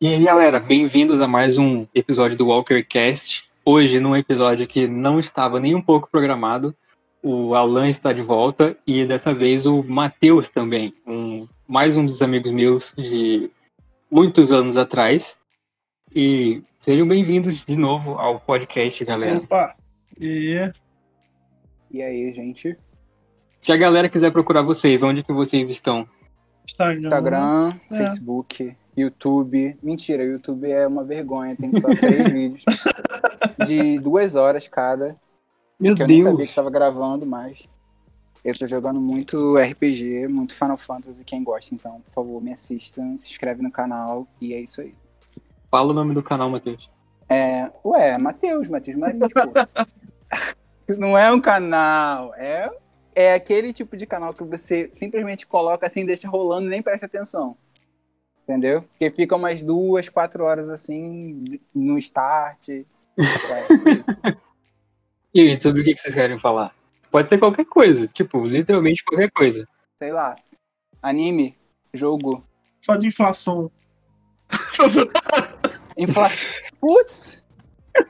E aí, galera, bem-vindos a mais um episódio do WalkerCast. Hoje, num episódio que não estava nem um pouco programado, o Alan está de volta e dessa vez o Matheus também, um, mais um dos amigos meus de muitos anos atrás. E sejam bem-vindos de novo ao podcast, galera. Opa! E E aí, gente? Se a galera quiser procurar vocês, onde que vocês estão? Instagram. Instagram, É. Facebook, YouTube. Mentira, YouTube é uma vergonha, tem só três vídeos de duas horas cada. Meu que eu nem sabia Deus! que tava gravando, mas eu tô jogando muito RPG, muito Final Fantasy, quem gosta, então, por favor, me assistam, se inscreve no canal e é isso aí. Fala o nome do canal, Matheus. É, ué, Matheus, Matheus Marins, pô. Não é um canal, é, é aquele tipo de canal que você simplesmente coloca assim, deixa rolando e nem presta atenção. Entendeu? Porque fica umas duas, quatro horas assim no start. É. E sobre o que vocês querem falar? Pode ser qualquer coisa, tipo, literalmente qualquer coisa. Sei lá. Anime, jogo, Fala de inflação. infla... Putz!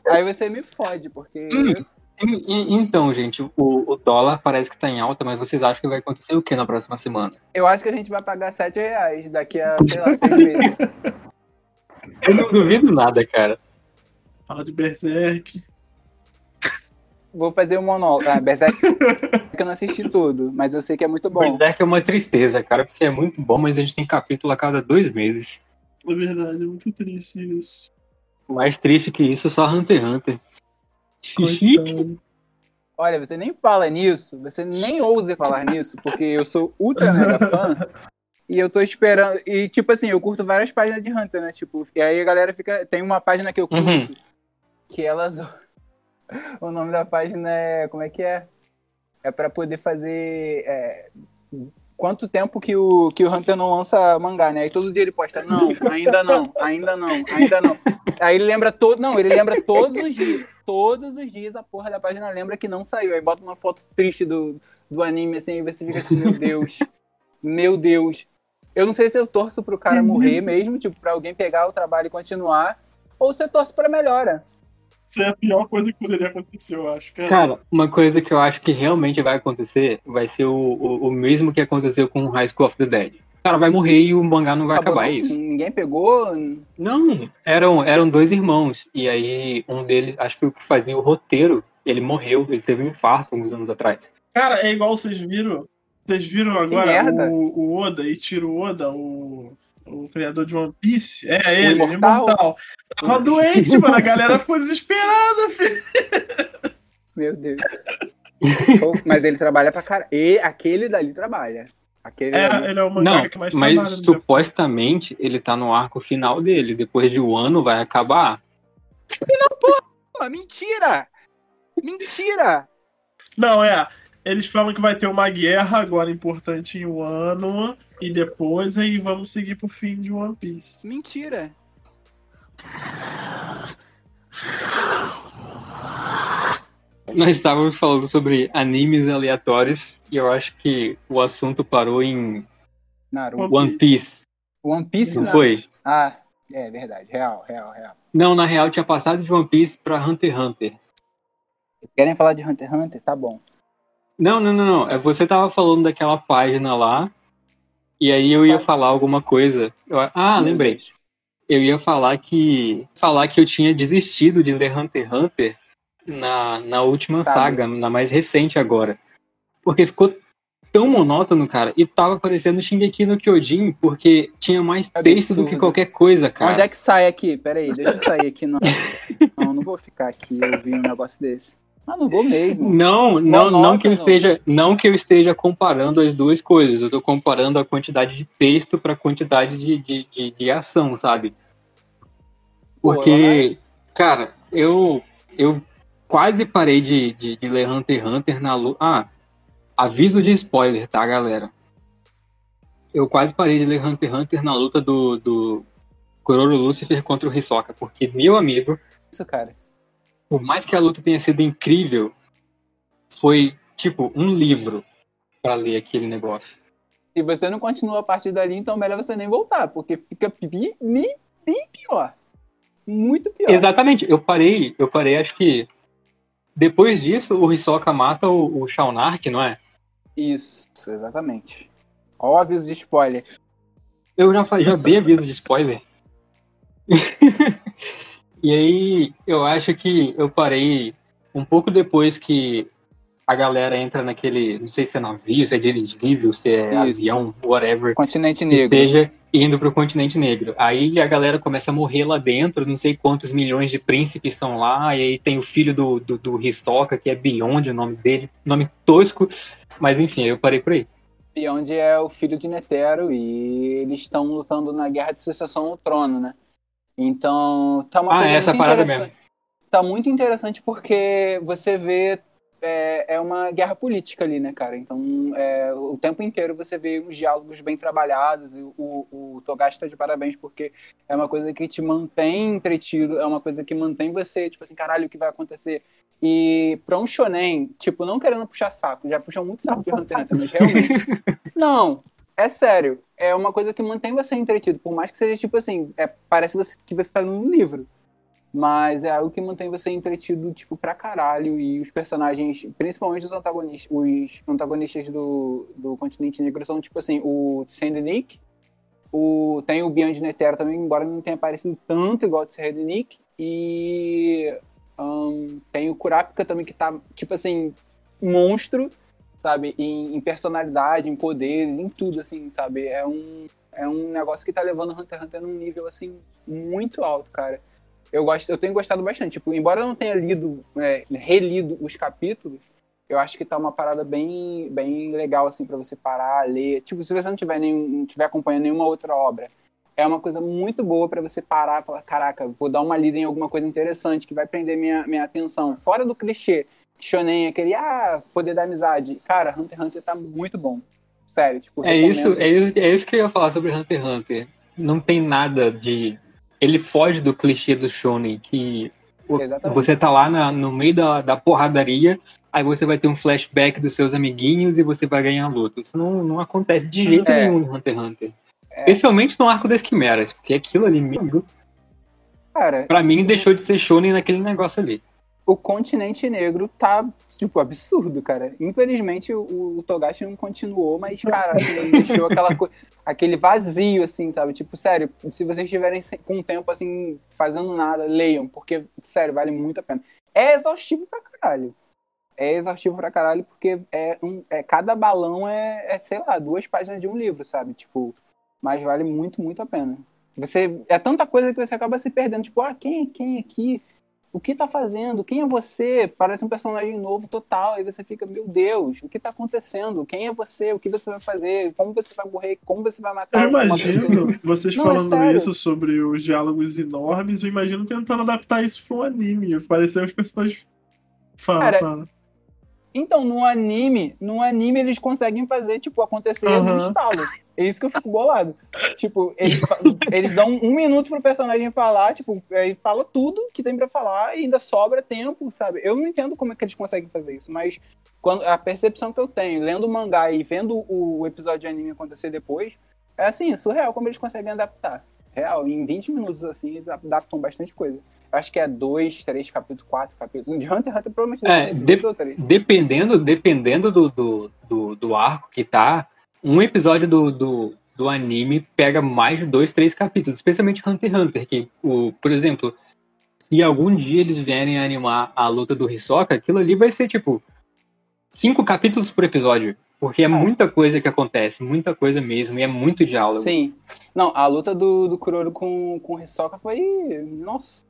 Aí você me fode, porque Hum. E- e- então, gente, o, o dólar parece que tá em alta, mas vocês acham que vai acontecer o que na próxima semana? eu acho que a gente vai pagar sete reais daqui a, sei lá, seis meses. Eu não duvido nada, cara. Fala de Berserk. Vou fazer um monólogo. Ah, Berserk que eu não assisti tudo, mas eu sei que é muito bom. Berserk é uma tristeza, cara, porque é muito bom, mas a gente tem capítulo a cada dois meses. É verdade, é muito triste isso. Mais triste que isso, só Hunter x Hunter. Olha, você nem fala nisso, você nem ousa falar nisso, porque eu sou ultra mega fã. E eu tô esperando. E, tipo assim, eu curto várias páginas de Hunter, né? Tipo, e aí a galera fica. Tem uma página que eu curto, Uhum. que elas. O nome da página é. Como é que é? É pra poder fazer. é, Quanto tempo que o, que o Hunter não lança mangá, né? Aí todo dia ele posta, não, ainda não, ainda não, ainda não. Aí ele lembra todo. Não, ele lembra todos os dias. Todos os dias a porra da página lembra que não saiu. Aí bota uma foto triste do, do anime, assim, e você fica assim, meu Deus. Meu Deus. Eu não sei se eu torço pro cara morrer mesmo, tipo, pra alguém pegar o trabalho e continuar, ou se eu torço pra melhora. Isso é a pior coisa que poderia acontecer, eu acho. Cara, Cara, uma coisa que eu acho que realmente vai acontecer vai ser o, o, o mesmo que aconteceu com High School of the Dead. O cara vai morrer e o mangá não vai Acabou, acabar, é isso. Ninguém pegou. Não, eram, eram dois irmãos. E aí, um deles, acho que o que fazia o roteiro, ele morreu, ele teve um infarto alguns anos atrás. Cara, é igual vocês viram. Vocês viram agora o, o Oda, Ichiro Oda, o, o criador de One Piece? É, ele, o Imortal? imortal. Tava doente, mano. A galera ficou desesperada, filho. Meu Deus. Mas ele trabalha pra caralho. E aquele dali trabalha. Aquele dali. É, ele é o mangá Não, que mais mas trabalha. no supostamente ele tá no arco final dele. Depois de um ano vai acabar. Pô, mentira! Mentira! Não, é. Eles falam que vai ter uma guerra agora importante em um ano. E depois aí vamos seguir pro fim de One Piece. Mentira! Nós estávamos falando sobre animes aleatórios e eu acho que o assunto parou em Naruto. One Piece, One Piece não não. foi? Ah, é verdade. Real, real, real. Não, na real tinha passado de One Piece pra Hunter x Hunter. Querem falar de Hunter x Hunter? Tá bom. Não, não, não, não. É, Você tava falando daquela página lá, e aí eu ia falar alguma coisa. Eu- ah, Meu lembrei. Eu ia falar que. Falar que eu tinha desistido de ler Hunter x Hunter na, na última Tá saga, na mais recente agora. Porque ficou tão monótono, cara, e tava parecendo Shingeki no Kyojin, porque tinha mais texto do que Absurdo. qualquer coisa, cara. Onde é que sai aqui? Pera aí, deixa eu sair aqui. Não, não, não vou ficar aqui ouvir um negócio desse. Ah, não vou mesmo. Não, não, não que eu esteja, não que eu esteja comparando as duas coisas. Eu tô comparando a quantidade de texto para a quantidade de, de, de, de ação, sabe? Pô, Porque, cara, eu eu quase parei de, de, de ler Hunter x Hunter na luta. Ah, aviso de spoiler, tá, galera? Eu quase parei de ler Hunter x Hunter na luta do, do Kuroro Lucifer contra o Hisoka, porque, meu amigo, Isso, cara. Por mais que a luta tenha sido incrível, foi tipo um livro pra ler aquele negócio. Se você não continua a partir dali, então melhor você nem voltar, porque fica bem, bem, bem pior. Muito pior. Exatamente, eu parei, eu parei, acho que. Depois disso, o Hisoka mata o, o Shaunark, não é? Isso, exatamente. Ó o aviso de spoiler. Eu já, já dei aviso de spoiler. e aí, eu acho que eu parei um pouco depois que a galera entra naquele. Não sei se é navio, se é dirigível, se é Isso. avião, whatever. Continente Negro. esteja indo para o continente negro. Aí a galera começa a morrer lá dentro, não sei quantos milhões de príncipes são lá, e aí tem o filho do, do, do Hisoka, que é Beyond, o nome dele, nome tosco, mas enfim, eu parei por aí. Onde é o filho de Netero e eles estão lutando na guerra de sucessão ao trono, né? Então, tá uma Ah, coisa essa muito parada interessante. Tá muito interessante porque você vê é, é uma guerra política ali, né, cara? Então, é, o tempo inteiro você vê os diálogos bem trabalhados. E o, o Togashi tá de parabéns porque é uma coisa que te mantém entretido, é uma coisa que mantém você, tipo assim, caralho, o que vai acontecer? E pra um shonen, tipo, não querendo puxar saco, já puxam muito saco de Hunter Hunter, mas realmente. não, é sério. É uma coisa que mantém você entretido, por mais que seja tipo assim, é, parece você- que você tá num livro. Mas é algo que mantém você entretido, tipo, pra caralho. E os personagens, principalmente os antagonistas, os antagonistas do, do continente negro são, tipo assim, o Nick o, tem o Beyond Netero também, embora não tenha aparecido tanto igual o Nick E ahn, tem o Kurapika também, que tá, tipo assim, monstro, sabe? Em, em personalidade, em poderes, em tudo, assim, sabe? É um, é um negócio que tá levando Hunter x Hunter num nível, assim, muito alto, cara eu gosto, eu tenho gostado bastante. Tipo, embora eu não tenha lido, é, relido os capítulos, eu acho que tá uma parada bem, bem legal assim para você parar, ler. Tipo, se você não tiver nenhum, não tiver acompanhando nenhuma outra obra, é uma coisa muito boa para você parar e falar, caraca, vou dar uma lida em alguma coisa interessante que vai prender minha, minha atenção. Fora do clichê, shonen aquele, ah, poder da amizade. Cara, Hunter x Hunter tá muito bom. Sério, tipo, É isso, é isso, é isso que eu ia falar sobre Hunter x Hunter. Não tem nada de. Ele foge do clichê do Shonen, que Exatamente. você tá lá na- no meio da, da porradaria, aí você vai ter um flashback dos seus amiguinhos e você vai ganhar luta. Isso não, não acontece de jeito É. nenhum no Hunter x Hunter. Especialmente no arco das quimeras, porque aquilo ali, meu, Cara, pra mim, deixou de ser Shonen naquele negócio ali. O continente negro tá, tipo, absurdo, cara. Infelizmente, o, o Togashi não continuou, mas, cara, ele deixou aquela aquele vazio, assim, sabe? Tipo, sério, se vocês estiverem com tempo, assim, fazendo nada, leiam, porque, sério, vale muito a pena. É exaustivo pra caralho. É exaustivo pra caralho, porque é um, é, cada balão é, é, sei lá, duas páginas de um livro, sabe? Tipo, mas vale muito, muito a pena. Você, é tanta coisa que você acaba se perdendo. Tipo, ah, quem, quem aqui? O que tá fazendo? Quem é você? Parece um personagem novo total. Aí você fica, meu Deus, o que tá acontecendo? Quem é você? O que você vai fazer? Como você vai morrer? Como você vai matar Eu imagino vocês Não, é falando sério. isso sobre os diálogos enormes, eu imagino tentando adaptar isso pra um anime. Parecer os personagens. Fala, Cara, fala. Então, no anime, no anime eles conseguem fazer, tipo, acontecer Aham. no estalo. É isso que eu fico bolado. tipo, eles, eles dão um minuto pro personagem falar, tipo, ele fala tudo que tem pra falar e ainda sobra tempo, sabe? Eu não entendo como é que eles conseguem fazer isso, mas quando a percepção que eu tenho, lendo o mangá e vendo o episódio de anime acontecer depois, é assim, surreal como eles conseguem adaptar. Real, em 20 minutos, assim, eles adaptam bastante coisa. Acho que é dois, três capítulos, quatro capítulos. De Hunter x Hunter provavelmente É, de-. Dependendo, dependendo do, do, do, do arco que tá, um episódio do, do, do anime pega mais de dois, três capítulos, especialmente Hunter x Hunter, que, o, por exemplo, se algum dia eles vierem animar a luta do Hisoka, aquilo ali vai ser tipo cinco capítulos por episódio. Porque é muita coisa que acontece, muita coisa mesmo, e é muito diálogo. Sim. Não, a luta do, do Kuroro com, com o Hisoka foi. Nossa.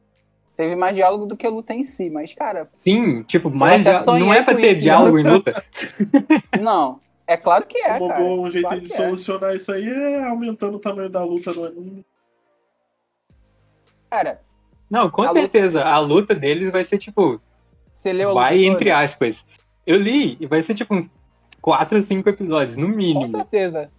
Teve mais diálogo do que a luta em si, mas, cara, Sim, tipo, mais dia- não é pra ter isso, diálogo em luta. não. É claro que é, Uma cara. um jeito claro de é. solucionar isso aí é aumentando o tamanho da luta no anime. Cara, Não, com A luta- certeza. A luta deles vai ser tipo, você leu a vai luta entre aspas. Eu li e vai ser tipo uns 4 ou 5 episódios, no Com mínimo. certeza.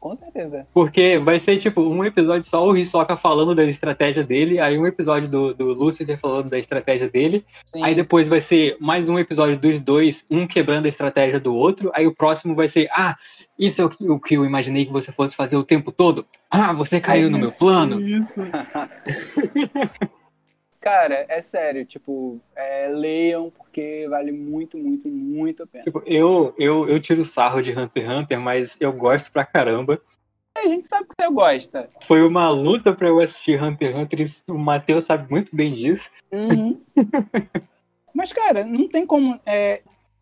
com certeza. Porque vai ser tipo um episódio só o Hisoka falando da estratégia dele, aí um episódio do, do Lucifer falando da estratégia dele, Sim. aí depois vai ser mais um episódio dos dois, um quebrando a estratégia do outro, aí o próximo vai ser, ah, isso é o que, o que eu imaginei que você fosse fazer o tempo todo. Ah, você caiu no meu plano. Isso. Cara, é sério, tipo, é, leiam porque vale muito, muito, muito a pena. Tipo, eu, eu, eu tiro sarro de Hunter x Hunter, mas eu gosto pra caramba. A gente sabe que você gosta. Foi uma luta pra eu assistir Hunter x Hunter, e o Matheus sabe muito bem disso. Uhum. Mas, cara, não tem como. É,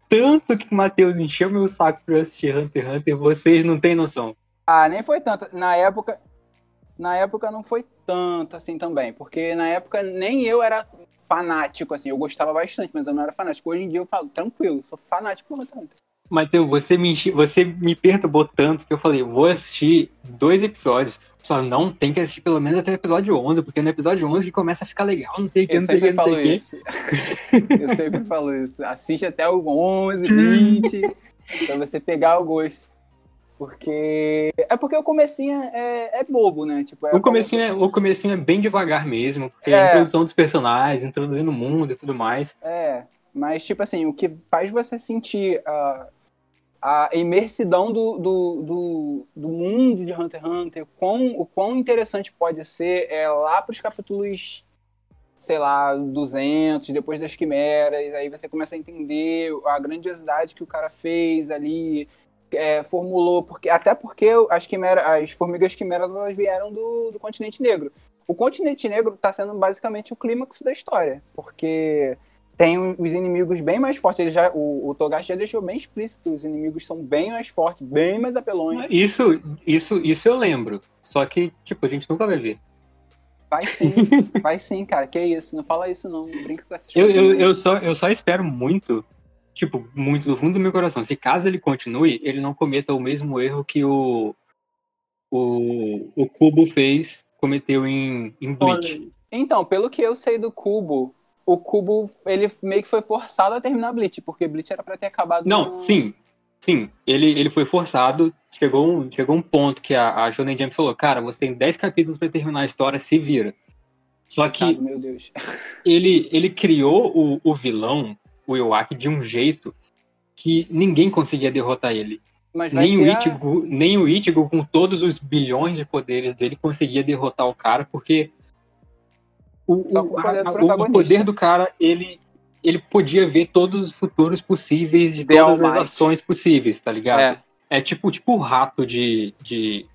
Tanto que o Matheus encheu meu saco pra eu assistir Hunter x Hunter, vocês não têm noção. Ah, nem foi tanto. Na época. Na época não foi tanto assim também. Porque na época nem eu era fanático, assim. Eu gostava bastante, mas eu não era fanático. Hoje em dia eu falo, tranquilo, sou fanático por Hunter. Matheus, você me, você me perturbou tanto que eu falei, vou assistir dois episódios. Só não tem que assistir pelo menos até o episódio 11, porque no episódio 11 que começa a ficar legal, não sei o que, Eu não sei o que, não sei que. isso. Eu sempre falo isso. Assiste até o 11, 20, pra você pegar o gosto. Porque. É porque o comecinho é, é bobo, né? Tipo, é O comecinho, é, o comecinho é bem devagar mesmo, porque é É. a introdução dos personagens, introduzindo o mundo e tudo mais. É, mas tipo assim, o que faz você sentir a, a imersidão do, do, do, do mundo de Hunter x Hunter, quão, o quão interessante pode ser é lá pros capítulos, sei lá, 200, depois das quimeras, aí você começa a entender a grandiosidade que o cara fez ali, é, formulou, porque até porque as, quimera, as formigas quimeras elas vieram do, do continente negro. O continente negro está sendo basicamente o clímax da história, porque tem os inimigos bem mais fortes. Ele já, o, o Togashi já deixou bem explícito, os inimigos são bem mais fortes, bem mais apelões. Isso, isso, isso eu lembro. Só que, tipo, a gente nunca vai ver. Vai sim, vai sim, cara. Que isso, não fala isso não, não brinca com essas Eu, coisas. eu, eu, só, eu só espero muito, tipo, muito do fundo do meu coração. Se caso ele continue, ele não cometa o mesmo erro que o, o, o Cubo fez, cometeu em, em Bleach. Então, pelo que eu sei do Cubo, o Cubo, ele meio que foi forçado a terminar Bleach, porque Bleach era pra ter acabado Não, no- sim. Sim, ele, ele foi forçado. Chegou um, chegou um ponto que a, a Shonen Jump falou: Cara, você tem 10 capítulos pra terminar a história, se vira. Só que meu Deus. ele, ele criou o, o vilão, o Iwaki, de um jeito que ninguém conseguia derrotar ele. Nem o, ter a- Ichigo, nem o Ichigo, com todos os bilhões de poderes dele, conseguia derrotar o cara, porque o, o- a- o- poder do cara, ele, ele podia ver todos os futuros possíveis de The todas as ações possíveis, tá ligado? É. É tipo, tipo o rato de, de.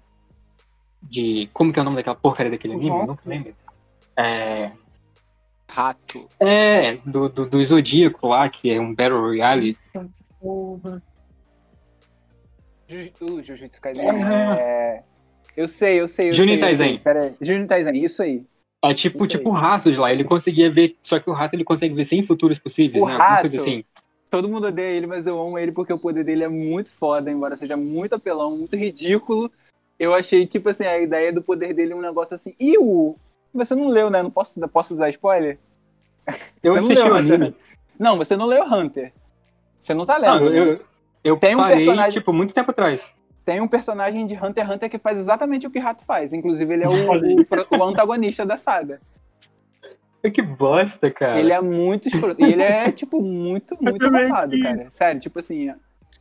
de. Como que é o nome daquela porcaria daquele anime? Não lembro. É. Rato. É, do, do, do Zodíaco lá, que é um Battle Royale. Porra. Ju- uh, Jujutsu Kaisen. É... Eu sei, eu sei. Eu Juni Taisen. sei. Pera aí. Juni Taisen, isso aí. É tipo, Isso tipo o rato de lá. Ele conseguia ver. Só que o rato ele consegue ver sem futuros possíveis, O né? Alguma coisa rato? assim. Todo mundo odeia ele, mas eu amo ele porque o poder dele é muito foda, embora seja muito apelão, muito ridículo. Eu achei, tipo assim, a ideia do poder dele é um negócio assim. E o. Você não leu, né? Não posso, posso usar spoiler? Eu Você não assisti leu o Hunter. anime. Não, você não leu Hunter. Você não tá lendo. Não, né? eu, eu Tem um parei, personagem- tipo, muito tempo atrás. Tem um personagem de Hunter x Hunter que faz exatamente o que Rato faz. Inclusive, ele é o, o o antagonista da saga. Que bosta, cara. Ele é muito escroto. E ele é, tipo, muito, muito também malvado, que- cara. Sério, tipo assim.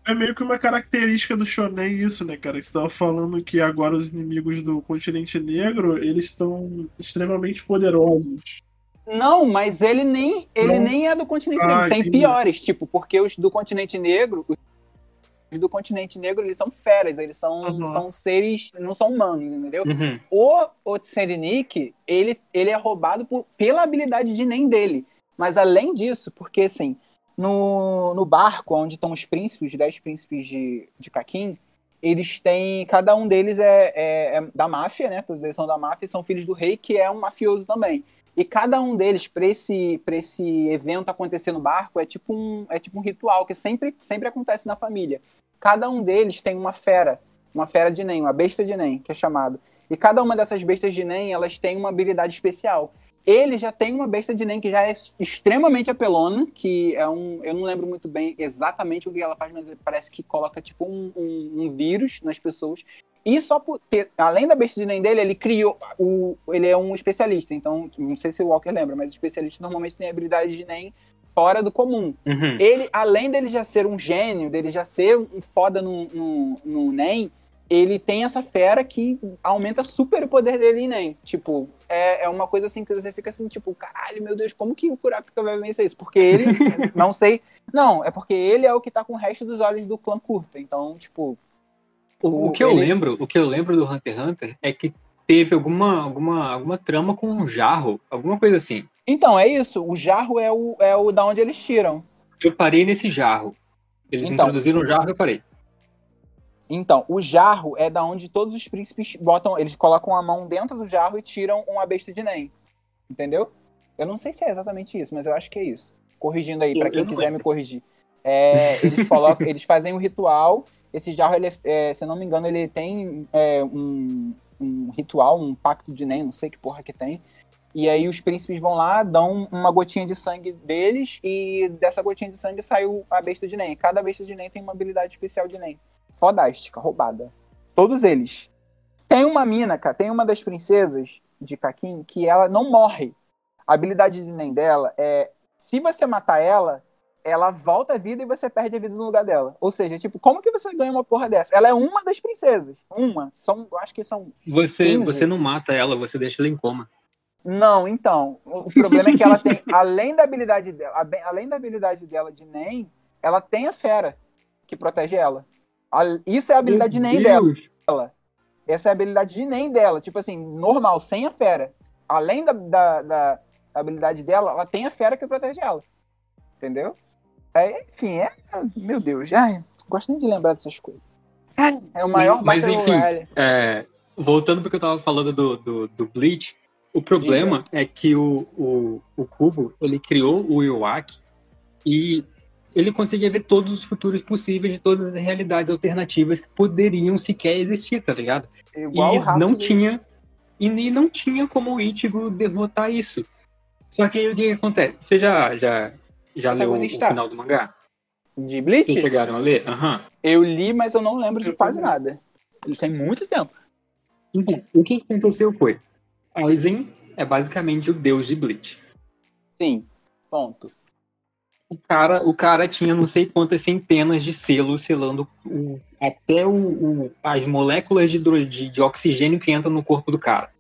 É meio que uma característica do Shonen isso, né, cara? Que você tava falando que agora os inimigos do continente negro, eles estão extremamente poderosos. Não, mas ele nem, ele Não. nem é do continente Ah, negro. Tem entendi. piores, tipo, porque os do continente negro. Os do continente negro, eles são feras, eles são, Aham. são seres. não são humanos, entendeu? Uhum. O Otsennik, ele, ele é roubado por- pela habilidade de nem dele. Mas além disso, porque assim, no, no barco onde estão os príncipes, os dez príncipes de, de Kakin, eles têm. Cada um deles é, é- é da máfia, né? Todos eles são da máfia e são filhos do rei, que é um mafioso também. E cada um deles, para esse, esse evento acontecer no barco, é tipo um, é tipo um ritual que sempre, sempre acontece na família. Cada um deles tem uma fera, uma fera de Nen, uma besta de Nen, que é chamado. E cada uma dessas bestas de Nen, elas têm uma habilidade especial. Ele já tem uma besta de Nen que já é extremamente apelona, que é um. Eu não lembro muito bem exatamente o que ela faz, mas parece que coloca tipo um, um- um vírus nas pessoas. E só por ter, além da Nen dele, ele criou. O, ele é um especialista. Então, não sei se o Walker lembra, mas especialista normalmente tem habilidade de Nen fora do comum. Uhum. Ele, além dele já ser um gênio, dele já ser um foda no, no, no NEM, ele tem essa fera que aumenta super o poder dele em NEM. Tipo, é, é uma coisa assim que você fica assim, tipo, caralho, meu Deus, como que o Kurapika vai vencer isso? Porque ele, não sei. Não, é porque ele é o que tá com o resto dos olhos do clã curta. Então, tipo. O, o que eu lembro, o que eu lembro do Hunter x Hunter é que teve alguma, alguma, alguma trama com um jarro, alguma coisa assim. Então, é isso. O jarro é o, é o da onde eles tiram. Eu parei nesse jarro. Eles Então. introduziram o jarro e eu parei. Então, o jarro é da onde todos os príncipes botam. Eles colocam a mão dentro do jarro e tiram uma besta de Nen. Entendeu? Eu não sei se é exatamente isso, mas eu acho que é isso. Corrigindo aí, pra Eu- quem quiser me corrigir. É, eles, colocam, eles fazem um ritual. Esse jarro, ele, é, se eu não me engano, ele tem é, um, um ritual, um pacto de Nen, não sei que porra que tem. E aí os príncipes vão lá, dão uma gotinha de sangue deles, e dessa gotinha de sangue saiu a besta de Nen. Cada besta de Nen tem uma habilidade especial de Nen. Fodástica, roubada. Todos eles. Tem uma mina, cara, tem uma das princesas de Kakin que ela não morre. A habilidade de Nen dela é. Se você matar ela, ela volta à vida e você perde a vida no lugar dela. Ou seja, tipo, como que você ganha uma porra dessa? Ela é uma das princesas. Uma. São, eu acho que são Você, 15. você não mata ela, você deixa ela em coma. Não, então. O problema é que ela tem, além da habilidade dela, além da habilidade dela de Nen, ela tem a fera que protege ela. Isso é a habilidade de Nen dela. Essa é a habilidade de Nen dela. Tipo assim, normal, sem a fera. Além da, da, da habilidade dela, ela tem a fera que protege ela. Entendeu? É, enfim, é. Meu Deus, ai, gosto nem de lembrar dessas coisas. Ai, É o maior Mas, enfim. É, voltando porque eu tava falando do, do, do Bleach, o problema é que o, o, o Kubo, ele criou o Iwaki e ele conseguia ver todos os futuros possíveis de todas as realidades alternativas que poderiam sequer existir, tá ligado? Igual e não tinha e nem não tinha como o Ichigo derrotar isso. Só que aí o que, que acontece? Você já, já, já leu o, final do mangá? De Bleach? Vocês chegaram a ler? Aham. Eu li, mas eu não lembro de quase nada. Ele tem muito tempo. Então, o que aconteceu foi, Aizen é basicamente o deus de Bleach. Sim. Ponto. O cara, o cara tinha não sei quantas centenas de selos selando o- até o, o- as moléculas de, de- de oxigênio que entram no corpo do cara.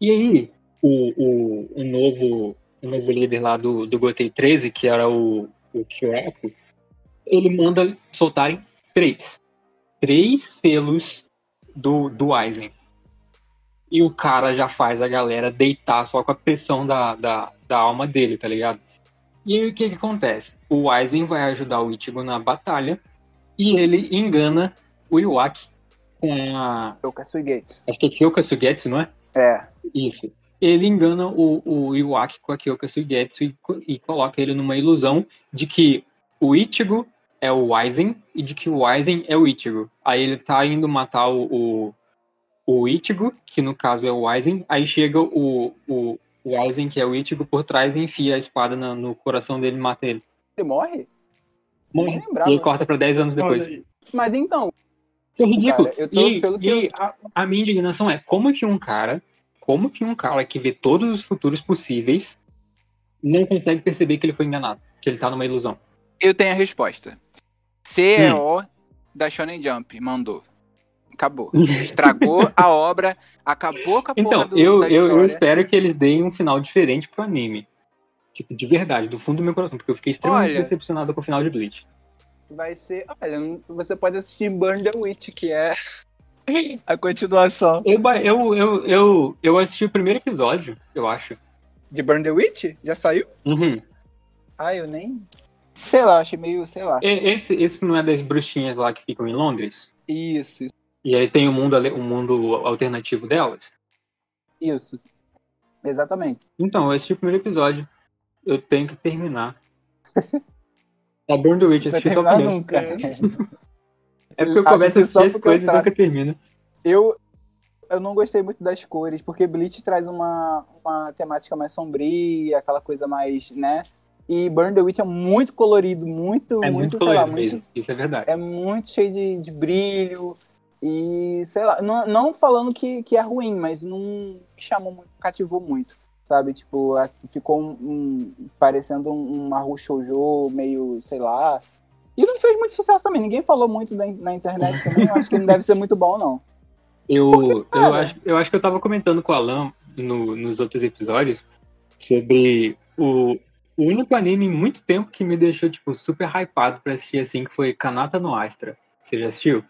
E aí, o, o, o novo, o novo líder lá do, do Gotei 13, que era o, o Kyoraku, ele manda soltarem três. Três selos do, do Aizen. E o cara já faz a galera deitar só com a pressão da, da, da alma dele, tá ligado? E aí o que que acontece? O Aizen vai ajudar o Ichigo na batalha e ele engana o Iwaki com a... Eu Kasui Gates. Acho que é Kyoka Sugetsu, não é? É. Isso. Ele engana o, o Iwaki com a Kyoka Sugetsu e, e coloca ele numa ilusão de que o Ichigo é o Aizen e de que o Aizen é o Ichigo. Aí ele tá indo matar o, o, o Ichigo, que no caso é o Aizen, aí chega o, o, o Aizen, que é o Ichigo, por trás e enfia a espada na- no coração dele e mata ele. Ele morre? Morre. Lembrava. E aí corta pra 10 anos depois. Mas então, Isso é ridículo. Cara, eu tô- e pelo que e aí, a, a minha indignação é como que um cara, como que um cara que vê todos os futuros possíveis não consegue perceber que ele foi enganado, que ele tá numa ilusão. eu tenho a resposta. CEO da Shonen Jump mandou. Acabou. Estragou a obra, acabou com a porra Então, do, eu, da eu, eu espero que eles deem um final diferente pro anime. Tipo, de verdade, do fundo do meu coração, porque eu fiquei extremamente Olha. decepcionado com o final de Bleach. Vai ser. Olha, você pode assistir Burn the Witch, que é a continuação. Eu, eu, eu, eu, eu assisti o primeiro episódio, eu acho. De Burn the Witch? Já saiu? Uhum. Ah, eu nem. Sei lá, achei meio, sei lá. Esse, esse não é das bruxinhas lá que ficam em Londres? Isso, isso. E aí tem o mundo, ale- o mundo alternativo delas? isso. Exatamente. Então, eu assisti o primeiro episódio. Eu tenho que terminar. A Burn the Witch, assisti só o primeiro. nunca. É porque eu começo a assistir as coisas e nunca termino. Eu, eu não gostei muito das cores, porque Bleach traz uma, uma temática mais sombria, aquela coisa mais, né? E Burn the Witch é muito colorido, muito, É muito, muito sei lá, colorido muito- mesmo. Isso é verdade. é muito cheio de, de brilho. E, sei lá, não, não falando que, que é ruim, mas não chamou muito, cativou muito, sabe? Tipo, ficou um, um- parecendo um, um Mahou Shoujo meio, sei lá. E não fez muito sucesso também, ninguém falou muito da, na internet também, eu acho que não deve ser muito bom, não. Eu, eu, cara? acho, eu acho que eu tava comentando com o Alan no- nos outros episódios sobre o, o único anime em muito tempo que me deixou, tipo, super hypado pra assistir, assim, que foi Kanata no Astra. Você já assistiu?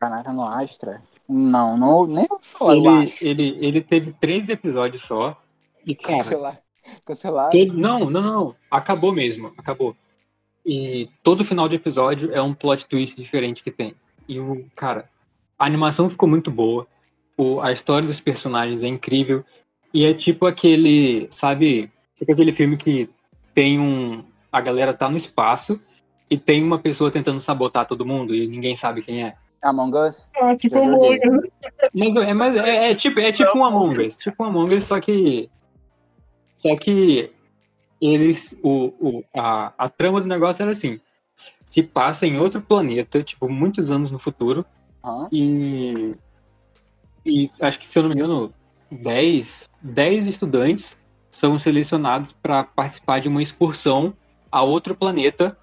Caraca, no Astra? Não, não nem vou falar, eu Ele, ele, ele teve três episódios só. E, cara, Cancelar. Cancelar. todo, não, não, não. Acabou mesmo, acabou. E todo final de episódio é um plot twist diferente que tem. E o, cara, a animação ficou muito boa. O, a história dos personagens é incrível. E é tipo aquele, sabe, sabe aquele filme que tem um. A galera tá no espaço e tem uma pessoa tentando sabotar todo mundo e ninguém sabe quem é. Among Us? Ah, tipo. Among Us. Mas, é, mas é, é tipo, é tipo um Among Us. Tipo um Among Us, só que. Só que eles. O, o, a, a trama do negócio era assim. Se passa em outro planeta, tipo, muitos anos no futuro, Aham. e. E acho que, se eu não me engano, 10, 10 estudantes são selecionados para participar de uma excursão a outro planeta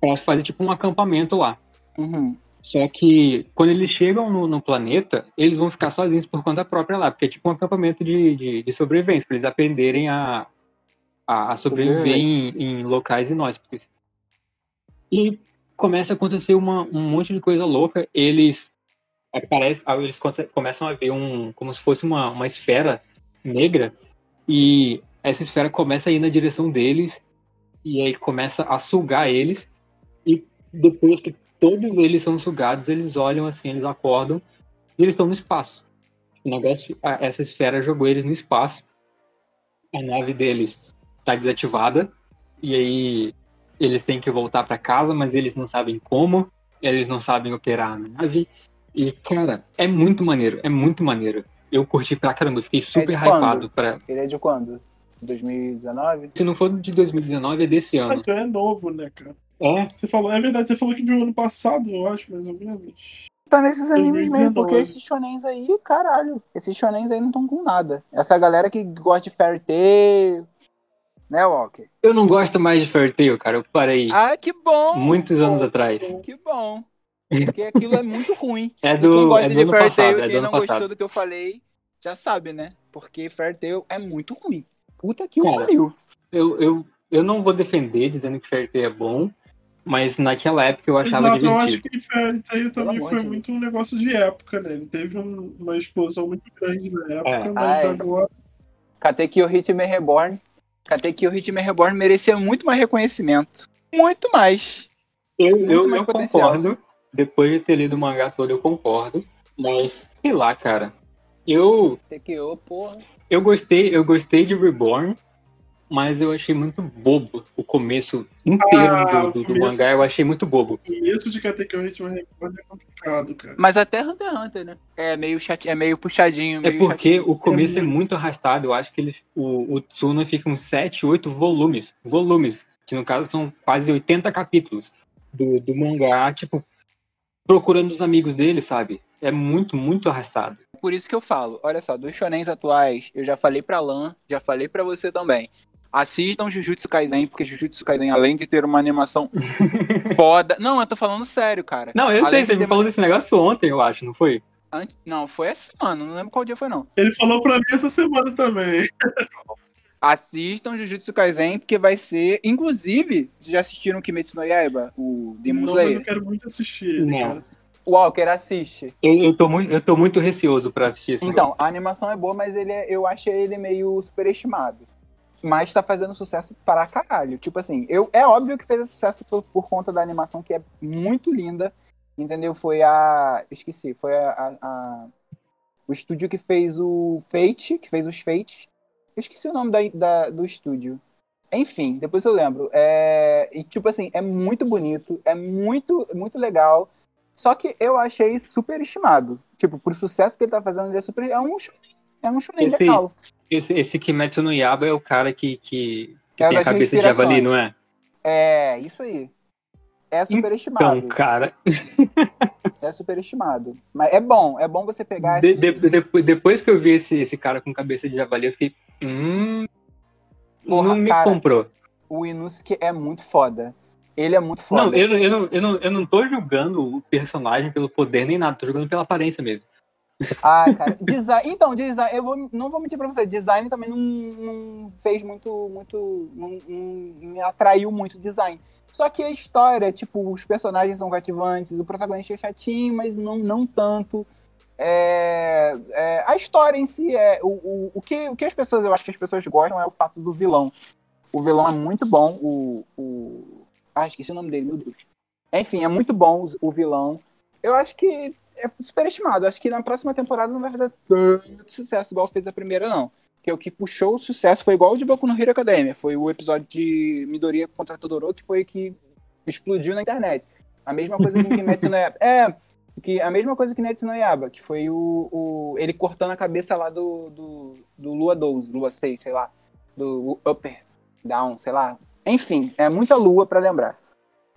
para fazer tipo um acampamento lá. Uhum. Só que quando eles chegam no, no planeta, eles vão ficar sozinhos por conta própria lá, porque é tipo um acampamento de, de, de sobrevivência, para eles aprenderem a, a, a sobreviver em, em locais inóspitos. E começa a acontecer uma, um monte de coisa louca. Eles aparece, aí eles conse- começam a ver um como se fosse uma, uma esfera negra e essa esfera começa a ir na direção deles e aí começa a sugar eles e depois que todos eles são sugados, eles olham assim, eles acordam e eles estão no espaço. O negócio, a- essa esfera jogou eles no espaço. A nave deles está desativada e aí eles têm que voltar para casa, mas eles não sabem como, eles não sabem operar a nave. E cara, é muito maneiro, é muito maneiro. Eu curti pra caramba, fiquei super É hypado para Ele é de quando? 2019? Se não for de 2019, é desse Ah, ano. então é novo, né, cara? É, Você falou, é verdade, você falou que viu ano passado, eu acho, mais ou menos. Tá nesses animes mesmo, 2019. porque esses shonens aí, caralho, esses shonens aí não estão com nada. Essa galera que gosta de Fairy Tail, né, Walker? eu não gosto mais de Fairy Tail, cara. Eu parei Ah, que bom! muitos anos atrás. Que bom. Porque aquilo é muito ruim. É E quem do, gosta é de do ano Fairy Tail, é do quem ano não gostou passado. do que eu falei, já sabe, né? Porque Fairy Tail é muito ruim. Puta que Cara, pariu. Eu, eu, eu não vou defender dizendo que Fairy Tail é bom, mas naquela época eu achava Exato, eu acho divertido. que Fairy Tail também foi de muito um negócio de época, né? Ele teve um- uma explosão muito grande na época, É. mas Ai. agora. Katekyo Hitman Reborn. Katekyo Hitman Reborn merecia muito mais reconhecimento. Muito mais. Eu, muito eu, mais eu concordo. Depois de ter lido o mangá todo, eu concordo. Mas, sei lá, cara. Eu, Katekyo, porra. eu gostei, eu gostei de Reborn, mas eu achei muito bobo o começo inteiro Ah, do, do- o do começo- mangá, eu achei muito bobo. O começo de Katekyo Hitman Record é complicado, cara. Mas até Hunter x Hunter, né? É meio, chate... é meio puxadinho. É meio porque chatinho. o começo é muito- muito arrastado. Eu acho que ele, o, o Tsuna fica uns 7, 8 volumes. Volumes. Que no caso são quase 80 capítulos do, do mangá, tipo, procurando os amigos dele, sabe? É muito, muito arrastado. Por isso que eu falo, olha só, dos shonens atuais, eu já falei pra Lan, já falei pra você também. Assistam Jujutsu Kaisen, porque Jujutsu Kaisen, além de ter uma animação foda. Não, eu tô falando sério, cara. Não, eu Além sei, você me falou desse negócio ontem, eu acho, não foi? Ant- Não, foi essa semana, não lembro qual dia foi, não. Ele falou pra mim essa semana também. Assistam Jujutsu Kaisen, porque vai ser. Inclusive, vocês já assistiram Kimetsu no Yaiba, o Demon Não, mas eu Slayer? quero muito assistir ele, Não. cara. Walker, assiste. Eu, eu, tô muito, eu tô muito receoso pra assistir esse Então, negócio. a animação é boa, mas ele é- eu achei ele meio superestimado. Mas tá fazendo sucesso para caralho. Tipo assim, eu, é óbvio que fez sucesso por, por conta da animação, que é muito linda. Entendeu? Foi a. Esqueci, foi a, a- a- o estúdio que fez o Fate, que fez os Fates. Eu esqueci o nome da, da- do estúdio. Enfim, depois eu lembro. É, e tipo assim, é muito bonito, é muito, muito legal. Só que eu achei super estimado. Tipo, pro sucesso que ele tá fazendo, ele é super. É um é um shonen legal. Esse, esse Kimetsu no Yaba é o cara que, que, que É tem a cabeça de javali, não é? É, isso aí. é superestimado. Então, cara, É superestimado. Mas é bom, é bom você pegar. de- assistir. de- depois, que eu vi esse, esse cara com cabeça de javali, eu fiquei. Hum. Porra, não me cara. comprou. O Inusuke é muito foda. Ele é muito foda. Não eu, eu não, eu, não, eu não tô julgando o personagem pelo poder nem nada, tô julgando pela aparência mesmo. Ah, cara. Design... Então, design, eu vou, não vou mentir pra você, design também não, não fez muito. muito não, não me atraiu muito design. Só que a história, tipo, os personagens são cativantes, o protagonista é chatinho, mas não, não tanto. É, é, a história em si é. O, o, o, que, o que as pessoas, eu acho que as pessoas gostam é o fato do vilão. O vilão é muito bom. O, o... Ah, esqueci o nome dele, meu Deus. Enfim, é muito bom o vilão. Eu acho que é superestimado. Acho que na próxima temporada não vai fazer tanto sucesso igual fez a primeira, não. Que o que puxou o sucesso foi igual o de Boku no Hero Academia. Foi o episódio de Midoriya contra Todoroki que foi que explodiu na internet. A mesma coisa que Kimetsu no Yaiba. É, que a mesma coisa que Kimetsu no Yaiba, que foi o, o ele cortando a cabeça lá do, do, do Lua 12, Lua 6, sei lá. Do Upper, Down, sei lá. Enfim, é muita lua pra lembrar.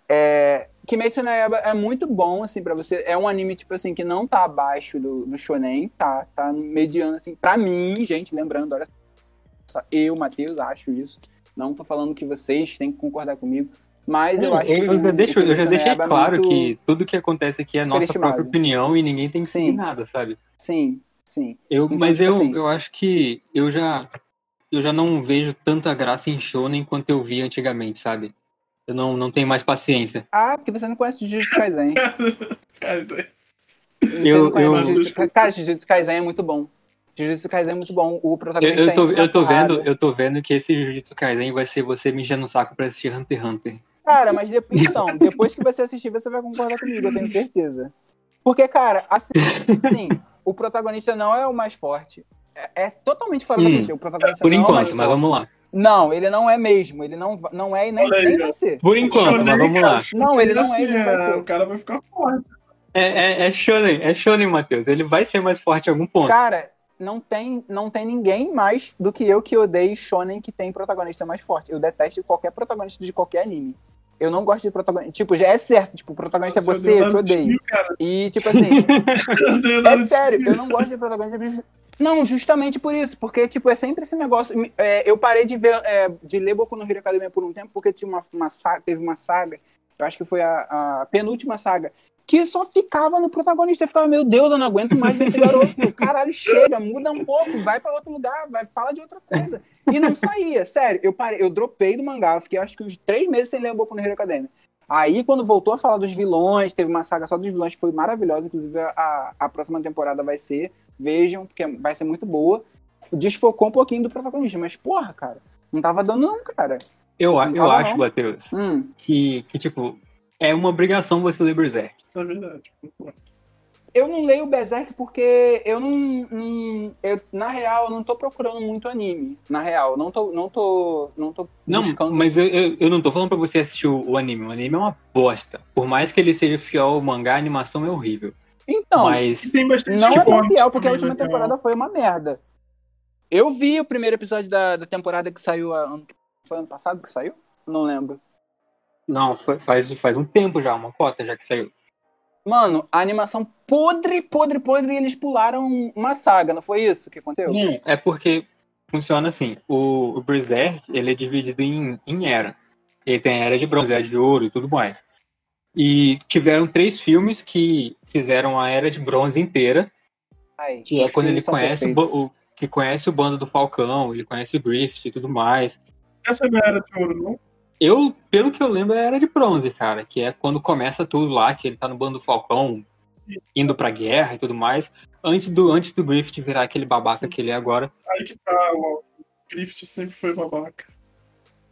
É, Kimetsu no Yaiba é muito bom, assim, pra você. É um anime, tipo assim, que não tá abaixo do, do shonen, tá, tá mediano, assim. Pra mim, gente, lembrando, olha só, eu, Matheus, acho isso. Não tô falando que vocês têm que concordar comigo, mas eu acho que... eu, já deixo, eu já deixei é claro muito- que tudo que acontece aqui é nossa própria opinião e ninguém tem que Sim. nada, sabe? Sim, sim. Eu, Então, mas tipo eu, assim- eu acho que eu já eu já não vejo tanta graça em shonen quanto eu vi antigamente, sabe? Eu não, não tenho mais paciência. Ah, porque você não conhece Jujutsu Kaisen. Eu- eu- Jujutsu Kaisen. Cara, Jujutsu Kaisen é muito bom. Jujutsu Kaisen é muito bom. O Eu, protagonista eu, tô, entra na eu, tô vendo, eu tô vendo que esse Jujutsu Kaisen vai ser você me enchendo o saco pra assistir Hunter x Hunter. Cara, mas depois, então, depois que você assistir, você vai concordar comigo, eu tenho certeza. Porque, cara, assim, assim, o protagonista não é o mais forte. É, é totalmente fora da Hum, caixinha. O protagonista Por não é o mais enquanto, mas forte. vamos lá. Não, ele não é mesmo. Ele não, não é e nem, nem vai ser. Por enquanto, Shonen, mas vamos cara, lá. Não, ele não é assim, nem vai é, ser. O cara vai ficar forte. É, é, é Shonen, é Shonen, Matheus. Ele vai ser mais forte em algum ponto. Cara, não tem, não tem ninguém mais do que eu que odeio shonen que tem protagonista mais forte. Eu detesto qualquer protagonista de qualquer anime. Eu não gosto de protagonista. Tipo, já é certo, tipo, o protagonista é Nossa, você, eu te odeio. Cara. E, tipo assim, é sério, eu não gosto de protagonista. Não, justamente por isso, porque, tipo, é sempre esse negócio. é, eu parei de ver, é, de ler Boku no Hero Academia por um tempo, porque tinha uma, uma saga, teve uma saga, eu acho que foi a, a penúltima saga, que só ficava no protagonista. Eu ficava, meu Deus, eu não aguento mais ver esse garoto. Caralho, chega, muda um pouco, vai pra outro lugar, vai, fala de outra coisa. E não saía, sério. Eu parei, eu dropei do mangá, eu fiquei acho que uns três meses sem ler Boku no Hero Academia. Aí, quando voltou a falar dos vilões, teve uma saga só dos vilões que foi maravilhosa. Inclusive, a, a próxima temporada vai ser. Vejam, porque vai ser muito boa. Desfocou um pouquinho do protagonista, mas, porra, cara, não tava dando, não, cara. Eu, Não eu acho, não. Matheus, Hum, que, que, tipo, é uma obrigação você ler Berserk. Isso é verdade. Eu não leio Berserk porque eu não. não- eu, na real, eu não tô procurando muito anime. Na real, não tô. Não tô. Não tô Não, buscando. mas eu, eu, eu não tô falando pra você assistir o, o anime. O anime é uma bosta. Por mais que ele seja fiel ao mangá, a animação é horrível. Então, mas tem bastante não é tão fiel, porque a última né, temporada foi uma merda. Eu vi o primeiro episódio da, da temporada que saiu a- ano, foi ano passado que saiu? Não lembro. não, fa- faz, faz um tempo já, uma cota já que saiu. Mano, a animação podre, podre, podre, e eles pularam uma saga, não foi isso que aconteceu? Não, é porque funciona assim. O, o Berserk, ele é dividido em, em era. Ele tem a era de bronze, a era de ouro e tudo mais. E tiveram três filmes que fizeram a era de bronze inteira, Ai, que é quando ele conhece o, o- que conhece o bando do Falcão, ele conhece o Griffith e tudo mais. Essa não era de ouro, não? Eu, pelo que eu lembro, era de bronze, cara, que é quando começa tudo lá, que ele tá no bando do Falcão, indo pra guerra e tudo mais, antes do, antes do Griffith virar aquele babaca que ele é agora. Aí que tá, o Griffith sempre foi babaca.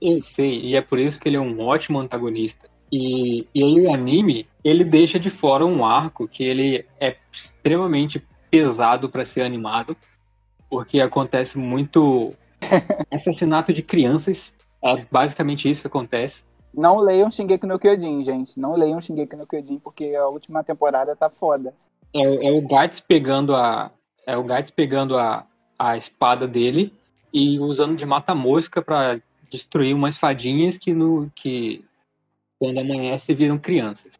Eu sei, e é por isso que ele é um ótimo antagonista. E, e aí o anime, ele deixa de fora um arco que ele é extremamente pesado pra ser animado, porque acontece muito assassinato de crianças. É basicamente isso que acontece. Não leiam Shingeki no Kyojin, gente. Não leiam Shingeki no Kyojin, porque a última temporada tá foda. É, é o Gats pegando a é o Gats pegando a, a espada dele e usando de mata-mosca pra destruir umas fadinhas que no que quando amanhece viram crianças.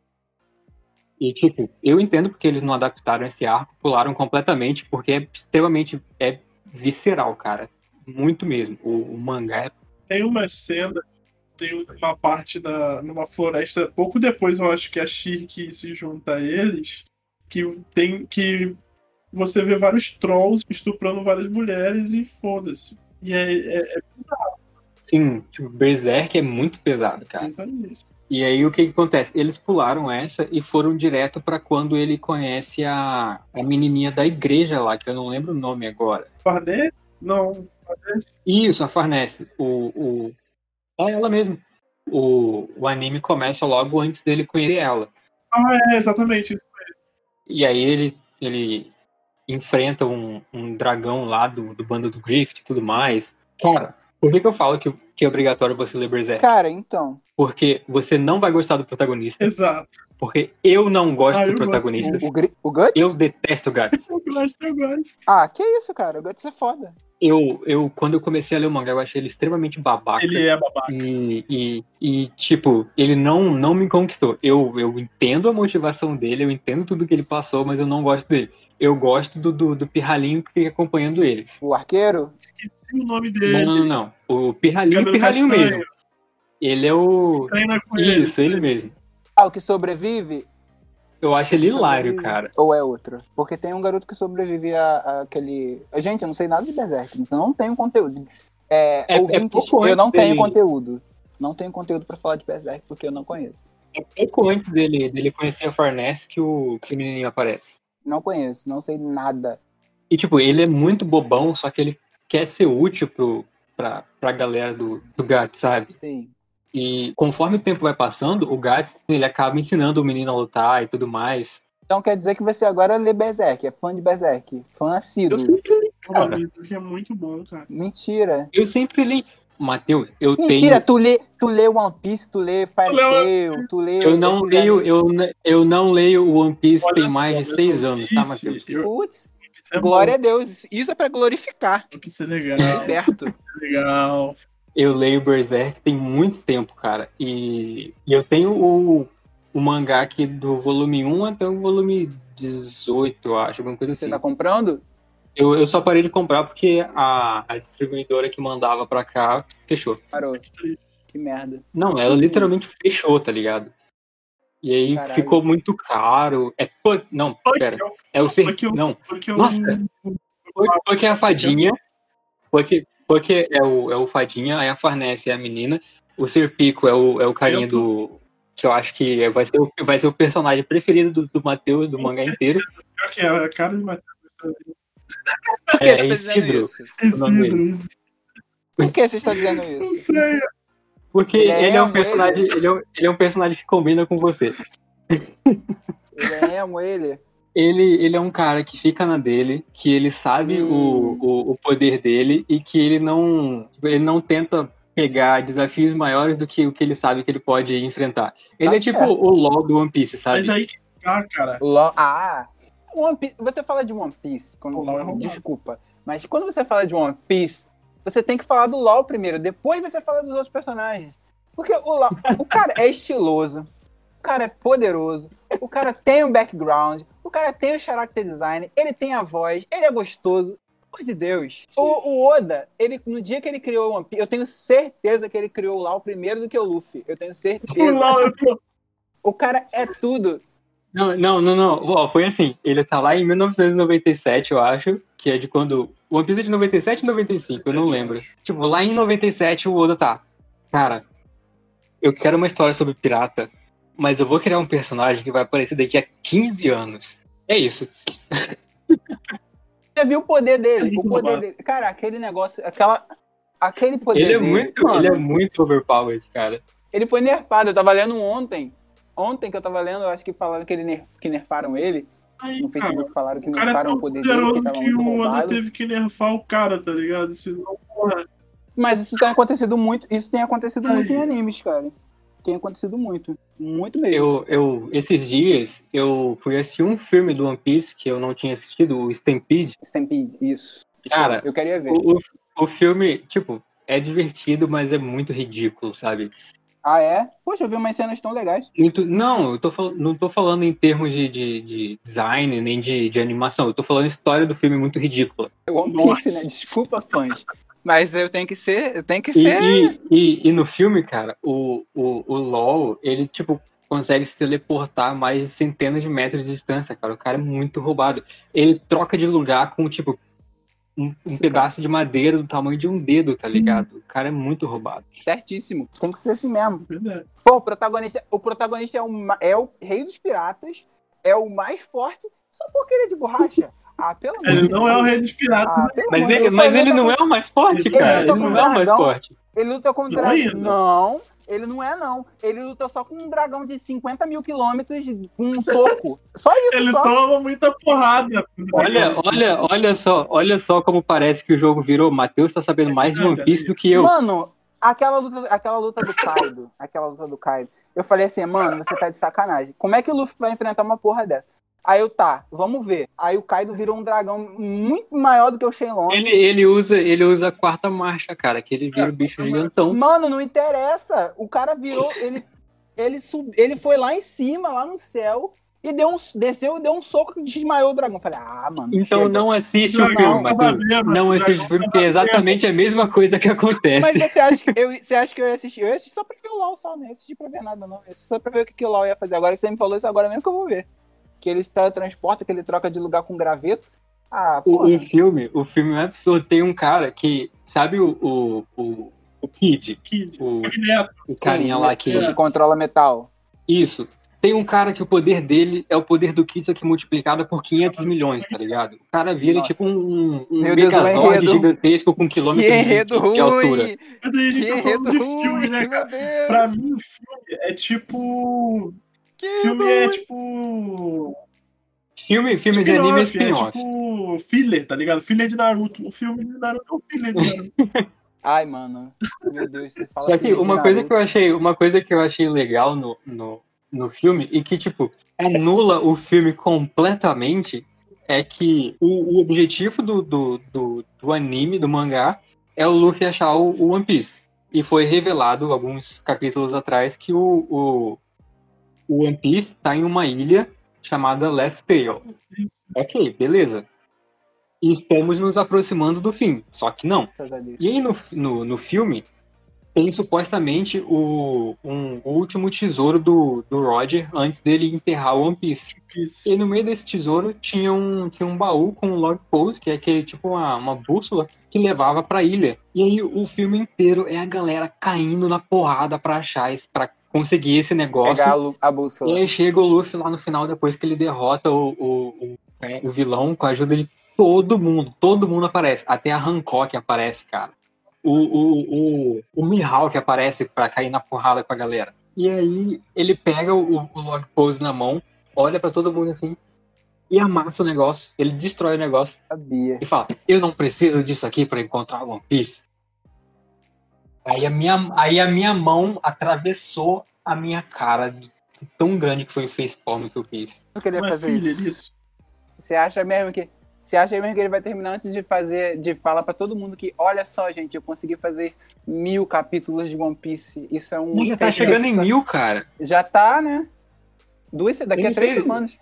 E, tipo, eu entendo porque eles não adaptaram esse arco, pularam completamente, porque é extremamente é visceral, cara. Muito mesmo. O, o mangá é. Tem uma cena, tem uma parte da, numa floresta, pouco depois eu acho que a Shirk se junta a eles, que tem que você vê vários trolls estuprando várias mulheres e foda-se. E é, é, é Sim, tipo, Berserk é muito pesado, cara. E aí o que, que acontece? Eles pularam essa e foram direto pra quando ele conhece a, a menininha da igreja lá, que eu não lembro o nome agora. Farnese? Não. Farnese? Isso, a Farnese. O, o... É ela mesmo. O, o anime começa logo antes dele conhecer ela. Ah, é, exatamente. E aí ele, ele enfrenta um, um dragão lá do, do bando do Grift e tudo mais. Cara, por que, que eu falo que, que é obrigatório você ler Berserk? Cara, então. Porque você não vai gostar do protagonista. Exato. Porque eu não gosto Ah, do eu gosto. protagonista. O, Gri- o Guts? Eu detesto o Guts. Eu gosto. Ah, que isso, cara. O Guts é foda. Eu, eu, quando eu comecei a ler o mangá, eu achei ele extremamente babaca. Ele é babaca. E, e, e, tipo, ele não, não me conquistou. Eu, eu entendo a motivação dele, eu entendo tudo que ele passou, mas eu não gosto dele. Eu gosto do, do, do pirralhinho que fica acompanhando eles. O arqueiro? Esqueci o nome dele. não, não, não. O pirralhinho, Cabelo pirralhinho castanho. mesmo. Ele é o. Ele. Isso, ele mesmo. Ah, o que sobrevive? Eu acho ele hilário, Sobrevive. cara. Ou é outro? Porque tem um garoto que sobrevive a, a aquele. Gente, eu não sei nada de Berserk, então não tenho conteúdo. É, É- é ouvintes, pouco eu não antes tenho dele. conteúdo. Não tenho conteúdo pra falar de Berserk porque eu não conheço. É pouco antes dele, dele conhecer a Farnese que o, que o menininho aparece. Não conheço, não sei nada. E, tipo, ele é muito bobão, só que ele quer ser útil pro, pra, pra galera do, do Gats, sabe? Sim. E conforme o tempo vai passando, o Gats, ele acaba ensinando o menino a lutar e tudo mais. Então quer dizer que você agora lê Berserk, é fã de Berserk. Fã assíduo. Eu sempre li, Cara, cara. isso aqui é muito bom, cara. Mentira. Eu sempre li. Matheus, eu Mentira, tenho. tu lê, tu lê One Piece, tu lê Fairy lê Tail, tu lê. Eu não leio, eu, eu não leio o One Piece Olha tem mais de seis anos, tá, Piece, Matheus? eu- Putz, Isso é glória bom. a Deus. Isso é pra glorificar. Isso é legal. Certo? legal. Eu leio Berserk tem muito tempo, cara. E, e eu tenho o, o mangá aqui do volume 1 até o volume 18, eu acho, alguma coisa Você assim. tá comprando? Eu, eu só parei de comprar porque a, a distribuidora que mandava pra cá fechou. Parou. Que merda. Não, ela literalmente fechou, tá ligado? E aí Caralho. ficou muito caro. É não, pera. É o ser, não, Nossa. Puck, Puck é a fadinha. Puck, Puck é o, é o fadinha, aí a Farnese é a menina. O Serpico é o, é o carinha Eu do. Que eu acho que vai ser o, vai ser o personagem preferido do, do Matheus, do mangá inteiro. Pior que é a cara de Matheus. Por que É, você tá dizendo Isidro. Isidro. Por que você está dizendo Não isso? sei. Porque Ele é ele é um personagem. Ele é um, ele é um personagem que combina com você. Ele é emo, ele. Ele, ele é um cara que fica na dele, que ele sabe Hum. o, o, o poder dele e que ele não, ele não tenta pegar desafios maiores do que o que ele sabe que ele pode enfrentar. Ele Tá é tipo certo. o LoL do One Piece, sabe? Mas aí que tá, cara. Lo- Ah! One Piece, você fala de One Piece, quando- O LoL é desculpa, mas quando você fala de One Piece, você tem que falar do LoL primeiro, depois você fala dos outros personagens. Porque o LoL, o cara é estiloso, o cara é poderoso, o cara tem um background, o cara tem o character design, ele tem a voz, ele é gostoso. Pelo amor de Deus. O, o Oda, ele, no dia que ele criou o One Piece, eu tenho certeza que ele criou o LoL primeiro do que o Luffy. Eu tenho O certeza. LOL, eu tô- O cara é tudo. Não, não, não, não. Ó, foi assim. Ele tá lá em 1997, eu acho, que é de quando. O One Piece é de 97 e 95, eu não lembro. Tipo, lá em 97 o Oda tá. Cara, eu quero uma história sobre pirata, mas eu vou criar um personagem que vai aparecer daqui a 15 anos. É isso. Você viu o poder dele? É o poder dele. Cara, aquele negócio, aquela. Aquele poder Ele é dele, muito, mano, ele é muito overpowered, cara. ele foi nerfado. Eu tava lendo ontem. Ontem que eu tava lendo, eu acho que falaram que, ele ner- que nerfaram ele. Aí, No cara, Facebook falaram que o cara é nerfaram tão o poder dele, que tava que o Oda teve que nerfar o cara, tá ligado? Senão, porra. Mas isso tem acontecido muito. Isso tem acontecido Aí. muito em animes, cara. Tem acontecido muito. Muito mesmo. Eu, eu, esses dias, eu fui assistir um filme do One Piece que eu não tinha assistido, o Stampede. Stampede, isso. Cara, Eu queria ver. O, o, filme, tipo, é divertido, mas é muito ridículo, sabe? Ah, é? Poxa, eu vi umas cenas tão legais. Muito, não, eu tô, fal- não tô falando em termos de, de, de design, nem de, de animação. Eu tô falando história do filme muito ridícula. É One Nossa. Piece, né? Desculpa, fãs. Mas eu tenho que ser, eu tenho que E, ser. e, e, e no filme, cara, o, o, o LOL, ele, tipo, consegue se teleportar mais de centenas de metros de distância, cara. O cara é muito roubado. Ele troca de lugar com, tipo, um, um pedaço de madeira do tamanho de um dedo, tá ligado? O cara é muito roubado. Certíssimo. Tem que ser assim mesmo. Verdade. Pô, o protagonista, o protagonista é o, ma- é o rei dos piratas, é o mais forte, só porque ele é de borracha. Ah, pelo amor Ele não é o rei dos piratas. Ah, pelo Mas ele, mas ele não é o mais forte, Ele cara. luta Ele com não é o mais dragão. forte. Ele luta contra. Não ainda. Não, ele não é, não. Ele luta só com um dragão de 50 mil quilômetros com um soco. Só isso, Ele só. toma muita porrada. Olha, olha, olha só, olha só como parece que o jogo virou. Matheus tá sabendo mais de One Piece do que eu. Mano, aquela luta, aquela luta do Kaido, aquela luta do Kaido, eu falei assim, mano, você tá de sacanagem. Como é que o Luffy vai enfrentar uma porra dessa? Aí eu, tá, vamos ver. Aí o Kaido virou um dragão muito maior do que o Shenlong. Ele, ele usa, ele usa a quarta marcha, cara, que ele vira o bicho gigantão. Mano, não interessa. O cara virou, ele, ele, sub, ele foi lá em cima, lá no céu, e deu um, desceu e deu um soco e desmaiou o dragão. Falei, ah, mano. Então chega. não assiste o filme, Matheus. Não assiste o filme, porque é exatamente a mesma coisa que Mas acontece. você acha que eu, você acha que eu ia assistir? Eu ia assistir só pra ver o LOL só, não ia assistir pra ver nada, não. Eu ia assistir só pra ver o que, que o LOL ia fazer. Agora que você me falou isso agora mesmo que eu vou ver. Que ele se teletransporta, que ele troca de lugar com graveto. Ah, O, pô. o filme, o filme é absurdo. Tem um cara que, sabe o, o, o, o Kid, Kid. o, o carinha Sim, lá que. que controla metal. Isso. Tem um cara que o poder dele é o poder do Kid, só que multiplicado por 500 milhões, tá ligado? O cara vira Nossa. tipo um, um Meu Deus, megazord enredo. gigantesco com Que quilômetros de, de altura. Mas aí a gente Que tá falando de ruim, filme, né, cara? Deus! Pra mim, o filme é tipo. Que filme é tipo. Filme, filme de anime é spin-off, spin-off. tipo filler, tá ligado? Filler de Naruto. O filme de Naruto é um filler de Naruto. Ai, mano. Meu Deus, você fala Só que uma coisa que eu achei, uma coisa que eu achei legal no, no, no filme e que, tipo, anula o filme completamente é que o, o objetivo do, do, do, do anime, do mangá, é o Luffy achar o, o One Piece. E foi revelado alguns capítulos atrás que o, o, o One Piece tá em uma ilha chamada Left Tail. Ok, beleza. E estamos nos aproximando do fim. Só que não. A. E aí no, no, no filme tem supostamente o um último tesouro do, do Roger antes dele enterrar o One Piece. Isso. E no meio desse tesouro tinha um, tinha um baú com um log post, que é aquele tipo uma, uma bússola que levava pra ilha. E aí o filme inteiro é a galera caindo na porrada pra achar esse, pra conseguir esse negócio. E aí chega o Luffy lá no final, depois que ele derrota o, o, o, é, o vilão com a ajuda de todo mundo. Todo mundo aparece. Até a Hancock aparece, cara. O, o, o, o Mihawk aparece pra cair na porrada com a galera. E aí ele pega o, o log pose na mão, olha pra todo mundo assim e amassa o negócio. Ele destrói o negócio Sabia. e fala: Eu não preciso disso aqui pra encontrar o One Piece. Aí a minha, aí a minha mão atravessou a minha cara, tão grande que foi o facepalm que eu fiz. Eu queria é fazer isso. filler isso? Você acha mesmo que. Você acha mesmo que ele vai terminar antes de fazer, de falar pra todo mundo que, olha só, gente, eu consegui fazer mil capítulos de One Piece. Isso é um. Mas já tá chegando em mil, cara. Já tá, né? Duas, daqui a não três sei. semanas.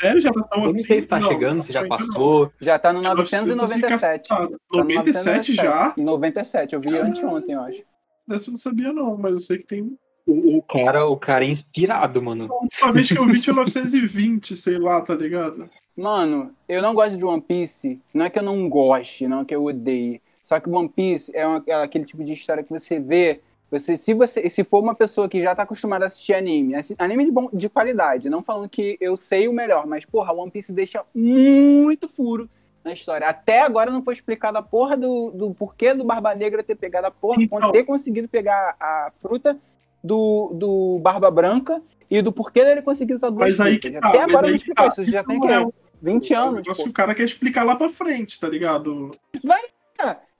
Sério? Já tá tão Eu não sei se tá Não, chegando, se já não. passou. Já tá no É 997. Tá 97 já? 97, eu vi anteontem, eu acho. Essa eu não sabia, não, mas eu sei que tem. O, o cara, o cara é inspirado, mano. A última vez que eu vi tinha 920, sei lá, tá ligado? Mano, eu não gosto de One Piece. Não é que eu não goste, não é que eu odeie. Só que One Piece é, uma- é aquele tipo de história que você vê. Você, se você se for uma pessoa que já tá acostumada a assistir anime, assi- anime de, bom, de qualidade, não falando que eu sei o melhor, mas porra, One Piece deixa muito furo na história. Até agora não foi explicado a porra do, do porquê do Barba Negra ter pegado a porra, Então. ter conseguido pegar a fruta do, do Barba Branca e do porquê dele conseguir usar duas Mas aí que tá. Até agora não explicou tá. isso, já tem que é um- 20 é anos. negócio pô. que o cara quer explicar lá pra frente, tá ligado?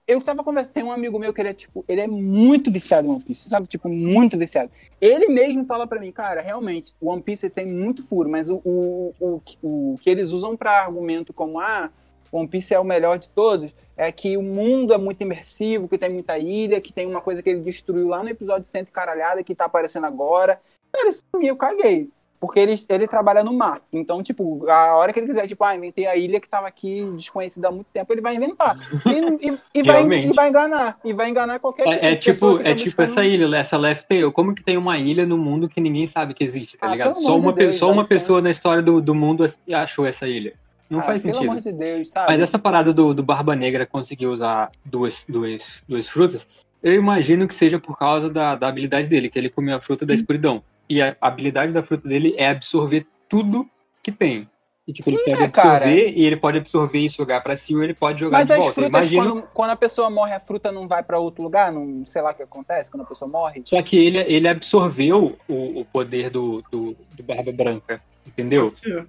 Eu tava conversando, tem um amigo meu que ele é, tipo, ele é muito viciado em One Piece, sabe? Tipo, muito viciado. Ele mesmo fala pra mim, cara, realmente, o One Piece tem muito furo, mas o, o, o, o que eles usam pra argumento como, ah, One Piece é o melhor de todos, é que o mundo é muito imersivo, que tem muita ilha, que tem uma coisa que ele destruiu lá no episódio 100 caralhada, que tá aparecendo agora. Cara, isso eu caguei. Porque ele, ele trabalha no mar. Então, tipo, a hora que ele quiser, tipo, ah, inventei a ilha que tava aqui desconhecida há muito tempo, ele vai inventar. E, e, e vai, e vai enganar. E vai enganar qualquer É, é tipo, tá é tipo buscando- essa ilha, essa Left Tail. Como que tem uma ilha no mundo que ninguém sabe que existe, tá Ah, ligado? Só de uma, Deus, só uma pessoa na história do, do mundo achou essa ilha. Não Ah, faz Pelo sentido. amor de Deus, sabe? Mas essa parada do, do Barba Negra conseguir usar duas, duas, duas frutas, eu imagino que seja por causa da, da habilidade dele, que ele comeu a fruta da escuridão. E a habilidade da fruta dele é absorver tudo que tem. E, tipo, ele Sim, pode né, absorver cara? e ele pode absorver e jogar pra si ou ele pode jogar Mas de as volta. Frutas, imagino. quando, quando a pessoa morre, a fruta não vai pra outro lugar? Não sei lá o que acontece quando a pessoa morre? Só que ele, ele absorveu o, o poder do, do, do Barba Branca. Entendeu? Pode ser.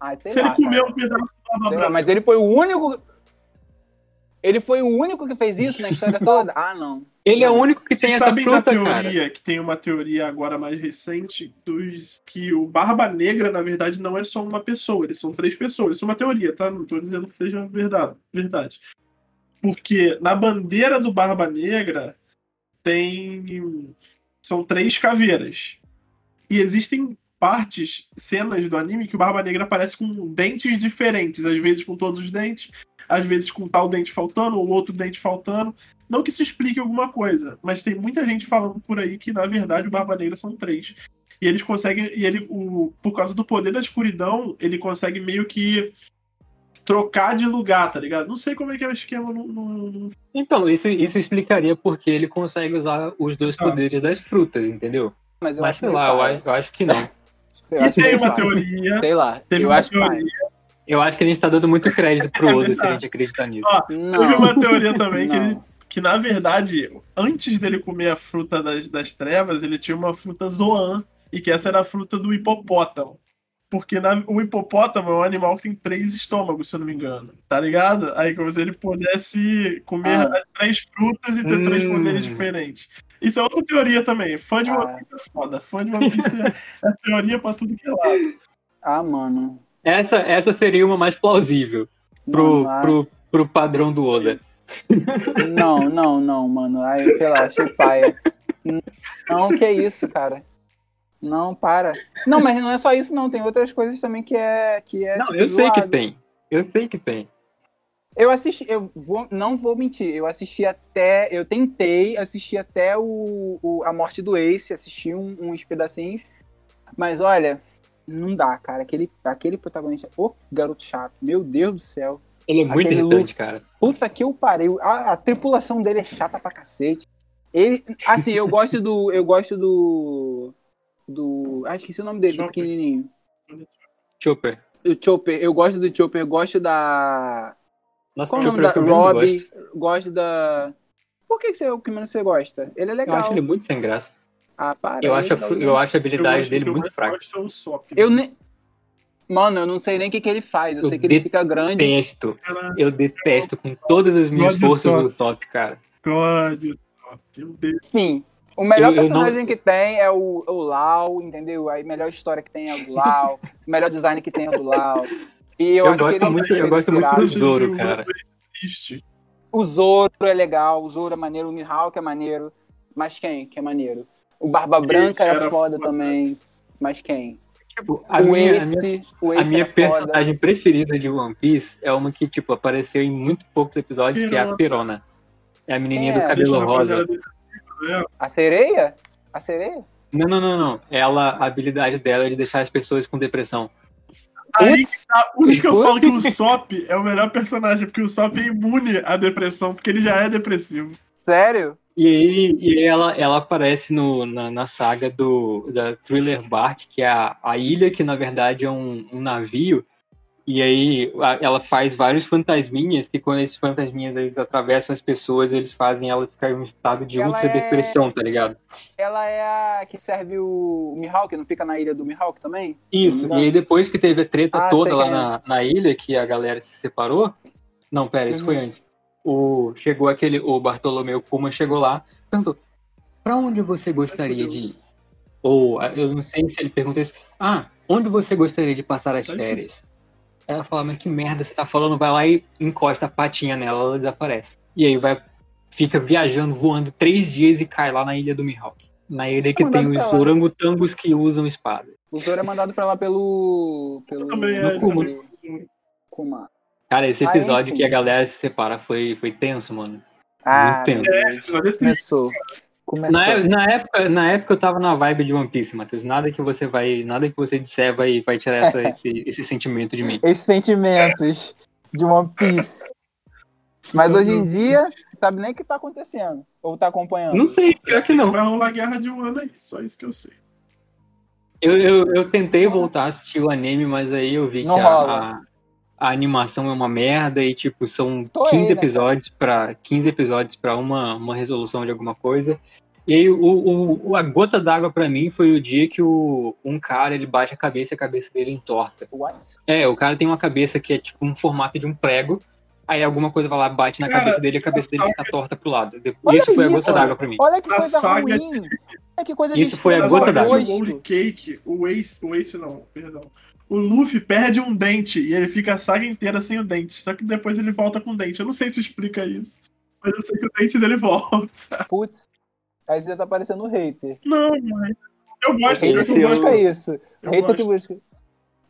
Ah, sei Se lá, ele comeu cara. um pedaço do barba Sei lá, branca, mas ele foi o único. Ele foi o único que fez isso na história toda? Ah, não. Ele é o único que tem Vocês essa sabem fruta, da cara. teoria, que tem uma teoria agora mais recente, dos que o Barba Negra, na verdade, não é só uma pessoa, eles são três pessoas. Isso é uma teoria, tá? Não tô dizendo que seja verdade. verdade. Porque na bandeira do Barba Negra tem. São três caveiras. E existem partes, cenas do anime que o Barba Negra aparece com dentes diferentes, às vezes com todos os dentes, às vezes com tal dente faltando, ou outro dente faltando. Não que isso explique alguma coisa, mas tem muita gente falando por aí que, na verdade, o Barba Negra são três. E eles conseguem. E ele, o, por causa do poder da escuridão, ele consegue meio que trocar de lugar, tá ligado? Não sei como é que é o esquema no. no- no- Então, isso, isso explicaria porque ele consegue usar os dois Ah. poderes das frutas, entendeu? Mas eu Mas acho sei lá, eu, eu acho que não. Eu E tem uma teoria. Sei lá. Teve eu uma teoria. Eu acho que a gente tá dando muito crédito pro Oda se a gente acreditar nisso. Ó, Não. Teve uma teoria também que Não. ele. Que na verdade, antes dele comer a fruta das, das trevas, ele tinha uma fruta Zoan. E que essa era a fruta do hipopótamo. Porque na- o hipopótamo é um animal que tem três estômagos, se eu não me engano. Tá ligado? Aí como se ele pudesse comer Ah. três frutas e ter três Hum. poderes diferentes. Isso é outra teoria também. Fã de Ah. One Piece é foda. Fã de One Piece é, é teoria pra tudo que é lado. Ah, mano. Essa, essa seria uma mais plausível pro, Não, ah, pro, pro padrão do Oda. Não, não, não, mano. Ai, sei lá, achei paia. Não, que isso, cara. Não, para. Não, mas não é só isso, não. Tem outras coisas também que é. Que é Não, tipo, eu sei que zoado. tem. Eu sei que tem. Eu assisti, eu vou, não vou mentir, eu assisti até, eu tentei assistir até o, o- a morte do Ace, assisti um- uns pedacinhos, mas olha, não dá, cara, aquele, aquele protagonista, ô garoto chato, meu Deus do céu, Ele é muito Aquele irritante, cara. puta que eu parei, a, a tripulação dele é chata pra cacete, ele, assim, eu gosto do, eu gosto do, do, ah, esqueci o nome dele, do Chopper. pequenininho, Chopper. o Chopper, eu gosto do Chopper, eu gosto da, Nossa, Qual o nome Chopper é o da eu menos Robbie? gosto. Gosto da. Por que, que você é o que menos você gosta? Ele é Eu legal. acho ele muito sem graça. Ah, para. Eu aí, acho a, fru- eu acho a Eu habilidade gosto- dele eu muito fraca. gosto é o Sop. Eu nem. Mano, eu não sei nem o que, que ele faz. Eu, Eu sei que ele fica grande. Detesto. Cara, Eu detesto com todas as minhas de forças o Sop. Cara. Deus. Enfim. O melhor Eu- eu não- personagem que tem é o, o Lau, entendeu? A melhor história que tem é o do Lau. o melhor design que tem é o do Lau. E eu, Eu acho gosto que ele muito- eu gosto muito do Zoro, cara. é triste. O Zoro é legal, o Zoro é maneiro, o Mihawk é maneiro. Mas quem que é maneiro? O Barba Branca é era foda foda. também. Mas quem? Tipo, a o minha, a minha, o a minha é foda. personagem preferida de One Piece é uma que, tipo, apareceu em muito poucos episódios, que é a Perona. É a menininha Quem do é? cabelo rosa. né? A sereia? A sereia? Não, não, não, não. Ela, a habilidade dela é de deixar as pessoas com depressão. Aí que tá, por isso que eu falo que o Sop é o melhor personagem, porque o Sop é imune à depressão, porque ele já é depressivo. Sério? E aí, e ela, ela aparece no, na, na saga do, da Thriller Bark, que é a, a ilha que na verdade é um, um navio. E aí a- ela faz vários fantasminhas, que quando esses fantasminhas eles atravessam as pessoas, eles fazem ela ficar em um estado de Ela ultra depressão, tá ligado? Ela é a que serve o Mihawk, não fica na ilha do Mihawk também? Isso, Não. e aí depois que teve a treta Ah, toda lá é. na, na ilha, que a galera se separou. Não, pera, isso Uhum. foi antes. O, chegou aquele, o Bartolomeu Kuma chegou lá, perguntou, pra onde você gostaria de ir? Ou, ah, eu não sei se ele perguntou isso, ah, onde você gostaria de passar as Tá férias? Ela fala, mas que merda você tá falando? Vai lá e encosta a patinha nela, ela desaparece. E aí vai, fica viajando, voando três dias e cai lá na ilha do Mihawk. Na ilha que Mandado tem os orangotangos que usam espada. O Zoro é mandado pra lá pelo. pelo. Também é, Kuma. também. Kuma. Cara, esse Ah, episódio que a galera se separa foi, foi tenso, mano. Ah, Muito meu É, esse episódio é. Começou. Começou. Na, é- na época, na época eu tava na vibe de One Piece, Matheus. Nada que você vai. Nada que você disser vai, vai tirar essa- esse, esse sentimento de mim. Esses sentimentos de One Piece. Mas hoje em dia, sabe nem o que tá acontecendo. Ou tá acompanhando. Não sei, pior que não. Vai rolar guerra de um ano aí, só isso que eu sei. Eu, eu, eu tentei voltar a assistir o anime, mas aí eu vi Não que a, rola. a, a animação é uma merda e, tipo, são Tô aí, 15 né, episódios para 15 episódios para uma, uma resolução de alguma coisa. E aí, o, o, o- a gota d'água pra mim foi o dia que o, um cara ele bate a cabeça e a cabeça dele entorta. What? É, o cara tem uma cabeça que é tipo um formato de um prego. Aí alguma coisa vai lá, bate na Cara, cabeça dele e a cabeça dele fica torta pro lado. Olha Isso foi a gota d'água pra mim. Olha que coisa saga- ruim. Olha que coisa Isso foi a gota d'água. Whole Cake, o Ace, o Ace não, perdão. O Luffy perde um dente e ele fica a saga inteira sem o dente. Só que depois ele volta com o dente. Eu não sei se explica isso. Mas eu sei que o dente dele volta. Putz. Aí você tá parecendo um hater. Não, mas. Eu gosto, eu, gosto. busca isso. Eu hater gosto. que busca.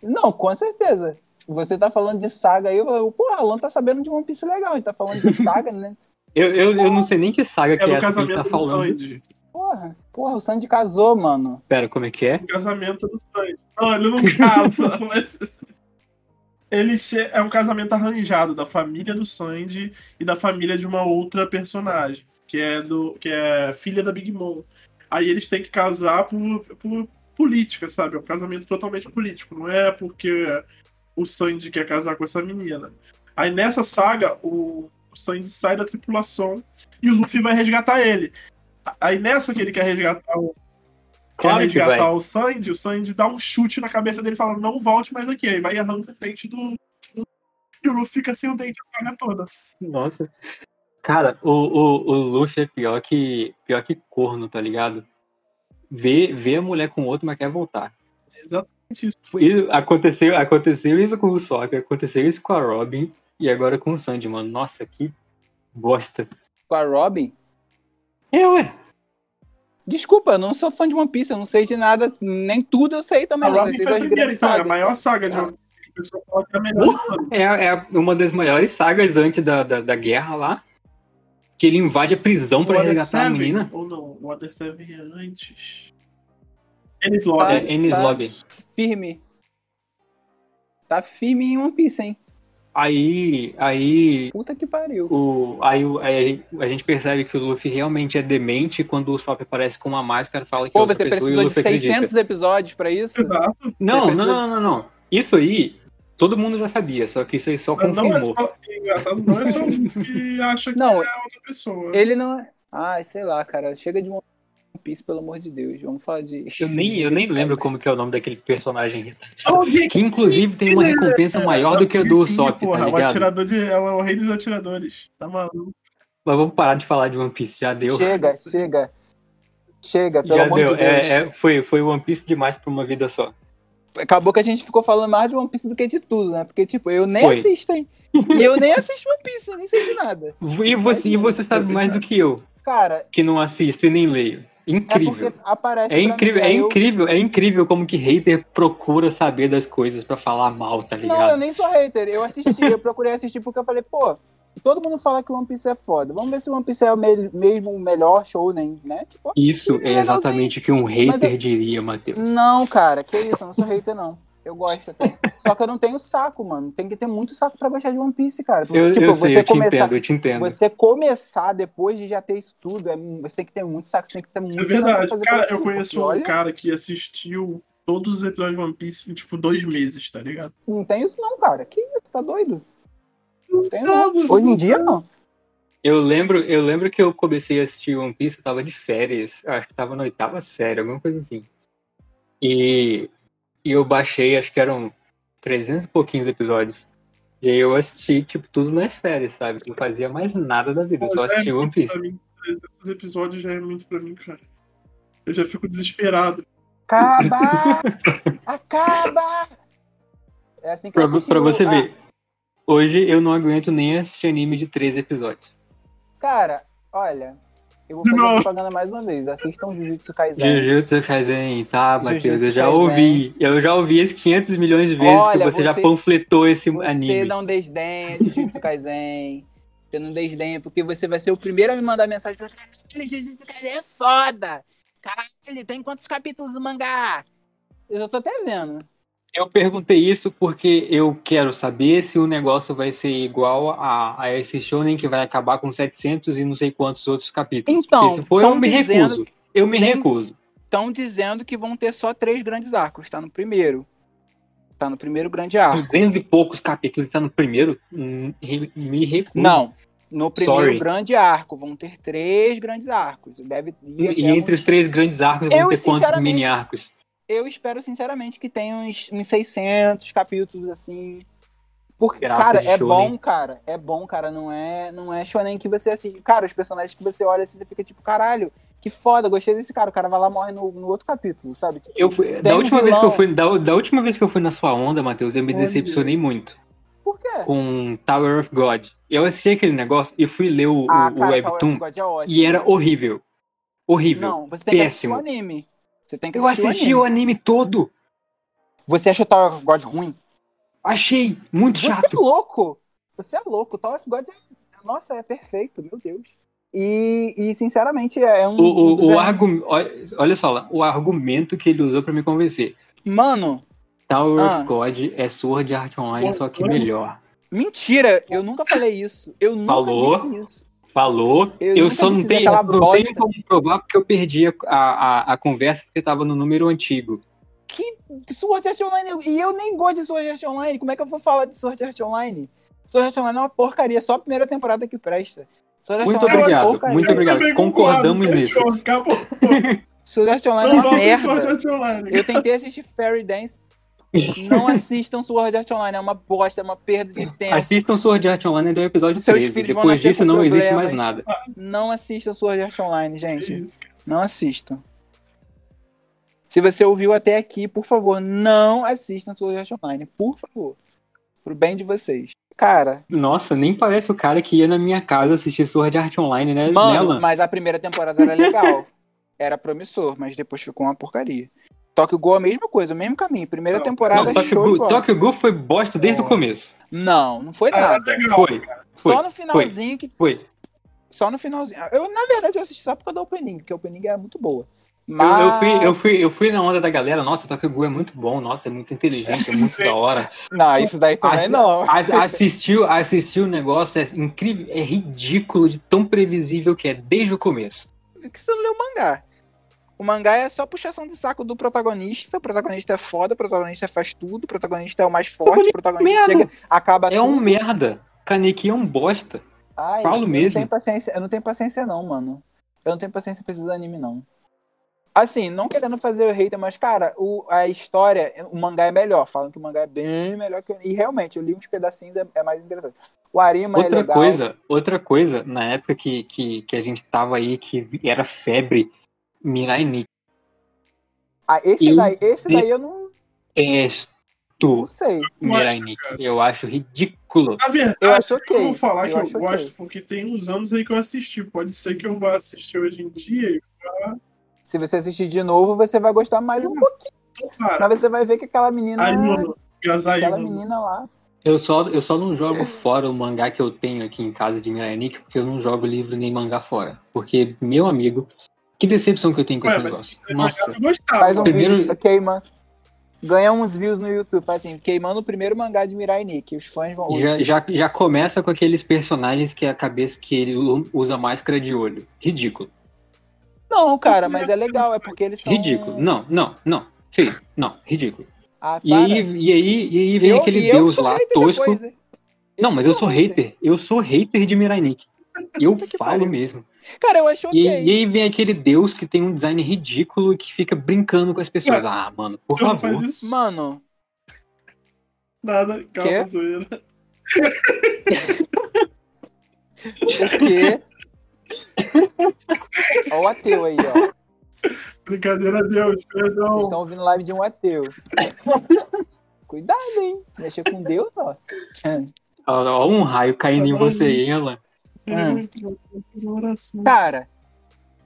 Não, com certeza. Você tá falando de saga aí, eu porra, Alan tá sabendo de One Piece legal, ele tá falando de saga, né? Eu, eu, eu não sei nem que saga É que é essa que ele casamento tá do falando. Sandy. Porra, porra, o Sandy casou, mano. Pera, como é que é? Casamento do Sandy. Não, ele não casa, mas. Ele che- é um casamento arranjado da família do Sandy e da família de uma outra personagem, que é do que é filha da Big Mom. Aí eles têm que casar por, por política, sabe? É um casamento totalmente político. Não é porque o Sandy quer casar com essa menina. Aí nessa saga, o, o Sandy sai da tripulação e o Luffy vai resgatar ele. Aí nessa que ele quer resgatar o Claro quer que vai. resgatar o Sandy, o Sandy dá um chute na cabeça dele e fala, não volte mais aqui. Aí vai e arranca o dente do. E o Luffy fica sem o dente a saga toda. Nossa. Cara, o, o, o Luffy é pior que, pior que corno, tá ligado? Vê, vê a mulher com outro, mas quer voltar. É exatamente isso. E aconteceu, aconteceu isso com o Sop, aconteceu isso com a Robin e agora com o Sandy, mano. Nossa, que bosta. Com a Robin. É, ué. Desculpa, eu não sou fã de One Piece, eu não sei de nada, nem tudo eu sei também. A Robin foi a primeira, é a maior saga de Ah. One Piece. O pessoal fala que é. É, é uma das maiores sagas antes da, da, da guerra lá. Que ele invade a prisão Other resgatar a menina. Ou não, o Other Seven é antes. Eles logo. Tá, É, Enies tá Lobby. Firme. Tá firme em One Piece, hein? Aí, aí Puta que pariu. O, aí, aí a, gente, percebe que o Luffy realmente é demente quando o Sop aparece com uma máscara e fala que é Pô, outra você pessoa e o precisou de Luffy 600 acredita. episódios pra isso? Exato. Não, não, precisa- não, não, não. Isso aí, todo mundo já sabia, só que isso aí só Mas não é confirmou. só. Engraçado, não é só um que acha que Não, é outra pessoa. Ele não é. Ai, sei lá, cara. Chega de One Piece, pelo amor de Deus. Vamos falar de. Eu nem, eu nem lembro como que é o nome daquele personagem Que inclusive tem uma recompensa maior do que a do Sop, tá porra, o ligado? atirador de, é o rei dos atiradores. Tá maluco. Mas vamos parar de falar de One Piece, já deu. Chega, chega. Chega, pelo Já amor deu. de Deus. É, é, foi, foi One Piece demais pra uma vida só. Acabou que a gente ficou falando mais de One Piece do que de tudo, né? Porque, tipo, eu nem Foi. assisto, hein? E eu nem assisto One Piece, eu nem sei de nada. E você, e você sabe mais do que eu, Cara, que não assisto e nem leio. É Incrível. É pra incrível, mim, é eu- incrível, é incrível como que hater procura saber das coisas pra falar mal, tá Não, ligado? eu nem sou hater. Eu assisti, eu procurei assistir porque eu falei, pô, todo mundo fala que One Piece é foda. Vamos ver se One Piece é o me- mesmo o melhor show, né? Tipo, Isso é exatamente o que um hater eu- diria, Matheus. não, cara, que isso, eu não sou hater, não. Eu gosto até. Só que eu não tenho saco, mano. Tem que ter muito saco pra gostar de One Piece, cara. Porque, Eu, tipo, eu sei, você eu te começar. entendo, eu te entendo. Você começar depois de já ter isso tudo, é, você tem que ter muito saco, você tem que ter muito É verdade. fazer Cara, eu assim, conheço porque, um olha, cara que assistiu todos os episódios de One Piece em, tipo, dois meses, tá ligado? Não tem isso, não, cara. Que isso, tá doido? Não tem, Tá, não. Hoje em não dia, não. Eu lembro, eu lembro que eu comecei a assistir One Piece, eu tava de férias, acho que tava na oitava série, alguma coisa assim. E, e eu baixei, acho que eram 300 e pouquinhos episódios. E aí eu assisti, tipo, tudo nas férias, sabe? Não fazia mais nada da vida, eu só Olha, assistia One Piece. Pra mim, 300 episódios já é muito pra mim, cara. Eu já fico desesperado. Acaba! Acaba! É assim que Pra, eu assisti pra você ah, ver. Hoje eu não aguento nem assistir anime de três episódios. Cara, olha, eu vou fazer novo. propaganda mais uma vez. Assistam Jujutsu Kaisen. Jujutsu Kaisen, tá, Matheus? Eu já Kaisen. ouvi. Eu já ouvi esses 500 milhões de vezes Olha, que você, já você- panfletou esse Você anime. não desdenha de Jujutsu Kaisen. Você não desdenha, porque você vai ser o primeiro a me mandar mensagem. Você Caralho, Jujutsu Kaisen é foda. Caralho, tem quantos capítulos do mangá? Eu já tô até vendo. Eu perguntei isso porque eu quero saber se o negócio vai ser igual a, a esse shonen que vai acabar com 700 e não sei quantos outros capítulos. Então, Porque se for, eu me recuso. Eu me recuso. Estão dizendo que vão ter só três grandes arcos. Tá no primeiro. Tá no primeiro grande arco. 200 e poucos capítulos está no primeiro, hum, me recuso. Não. No primeiro Sorry. grande arco. Vão ter três grandes arcos. Deve E entre os três grandes arcos vão Eu, ter quantos mini arcos? Eu espero, sinceramente, que tenha uns, uns 600 capítulos, assim. Porque, Graça cara, é shonen. bom, cara. É bom, cara. Não é, não é shonen que você assiste. Cara, os personagens que você olha assim, você fica tipo, caralho, que foda, gostei desse cara. O cara vai lá morre no, no outro capítulo, sabe? Tipo, Eu fui- da um última vez que eu fui, da, da última vez que eu fui na sua onda, Matheus, eu me decepcionei muito Por quê? com Tower of God. Eu assisti aquele negócio e fui ler o, ah, o- o cara, webtoon of God é e era horrível. Horrível. Não, você tem péssimo. que assistir o anime. Você tem que eu assisti o o anime. anime todo. Você acha o Tower of God ruim? Achei muito Você é chato. louco! Você é louco. O Tower of God é... Nossa, é perfeito, meu Deus. E, e sinceramente, é um. O, o, um o argum- olha, só lá, o argumento que ele usou pra me convencer. Mano, Tower Ah. of God é Sword Art Online, só que melhor. Mentira, eu nunca falei isso. Eu nunca Falou. disse isso. Falou. Eu Eu, só não tenho, eu não tenho como provar porque eu perdi a, a, a conversa porque tava no número antigo. Que Sword Art Online? E eu nem gosto de Sword Art Online. Como é que eu vou falar de Sword Art Online? Sword Art Online é uma porcaria, só a primeira temporada que presta. Sword Art Muito é obrigado, porcaria. muito obrigado. Concordamos nisso. Acabou. Sword Art Online é uma merda. Art Online. Eu tentei assistir Fairy Dance. Não assistam Sword Art Online, é uma bosta, é uma perda de tempo. Assistam Sword Art Online até o episódio Seus 13. filhos vão Depois disso não existe problemas. mais nada. Não assistam Sword Art Online, gente. Não assistam. Se você ouviu até aqui, por favor, não assistam Sword Art Online. Por favor. Pro bem de vocês. Cara, Nossa, nem parece o cara que ia na minha casa assistir Sword Art Online, né? mano, Nela. mas a primeira temporada era legal. era promissor, mas depois ficou uma porcaria. Tokyo Ghoul a mesma coisa, o mesmo caminho. Primeira Não, temporada Não, Tokyo show. Tokyo Ghoul foi bosta desde o Ó. começo. Não, não foi Ah, nada. legal. Foi, foi, Só no finalzinho que. foi. Só no finalzinho. Eu, na verdade, eu assisti só por causa da opening, porque a opening é muito boa. Eu, Mas. eu, fui, eu, fui, eu fui na onda da galera, nossa, Tokyo Ghoul é muito bom, nossa, é muito inteligente, é muito da hora. Não, isso daí também Assi- não. a- Assistiu, assistiu o negócio, é incrível, é ridículo de tão previsível que é desde o começo. que você não leu o mangá. O mangá é só puxação de saco do protagonista. O protagonista é foda, o protagonista faz tudo, o protagonista é o mais forte, o protagonista merda. chega, acaba É um tudo. merda. Kaneki é um bosta. Ai, falo eu mesmo. Não tenho paciência, eu não tenho paciência, não, mano. Eu não tenho paciência pra esses anime, não. Assim, não querendo fazer o hater, mas, cara, o, a história, o mangá é melhor. Falam que o mangá é bem melhor que o E realmente, eu li uns pedacinhos, é, é mais interessante. O Arima é Outra legal. coisa, outra coisa, na época que, que, que a gente tava aí, que era febre, Mirai Nikki. Ah, esse eu daí, esse daí eu não, Detesto não sei. Mirai Nikki. Eu acho ridículo. Na verdade, Eu acho eu, ok. vou falar Eu que acho eu gosto, porque tem uns anos aí que eu assisti. Pode ser que eu vá assistir hoje em dia e Se você assistir de novo, você vai gostar mais um pouquinho. parar. Mas você vai ver que aquela menina. Aí, mano, Gazai, aquela mano. menina lá. Eu só, eu só não jogo fora o mangá que eu tenho aqui em casa de Mirai Nikki, porque eu não jogo livro nem mangá fora. Porque, meu amigo, que decepção que eu tenho com Ué, esse negócio. Nossa, gostava. Faz um primeiro- vídeo, queima. Ganha uns views no YouTube, faz assim, queimando o primeiro mangá de Mirai Nikki. Os fãs vão. já, já, já começa com aqueles personagens que é a cabeça que ele usa máscara de olho. Ridículo. Não, cara, mas é legal, é porque eles são. Ridículo. Não, não, não. Feio. Não, ridículo. Ah, E aí, e aí, e aí vem Eu- aquele e eu deus lá, tosco. depois? Não, mas eu sou hater. Eu sou hater de Mirai Nikki. Eu falo mesmo. Cara, eu acho ok. E, e aí vem aquele deus que tem um design ridículo e que fica brincando com as pessoas. Ah, mano, por favor. faz isso. Mano, Nada, calma, zoeira. o quê? Ó o ateu aí, ó. Brincadeira, Deus, Vocês perdão. estão ouvindo live de um ateu. Cuidado, hein? Mexer com Deus, ó. Ó, um raio caindo em você, hein, Alan? Hum. Fazer uma oração. Cara,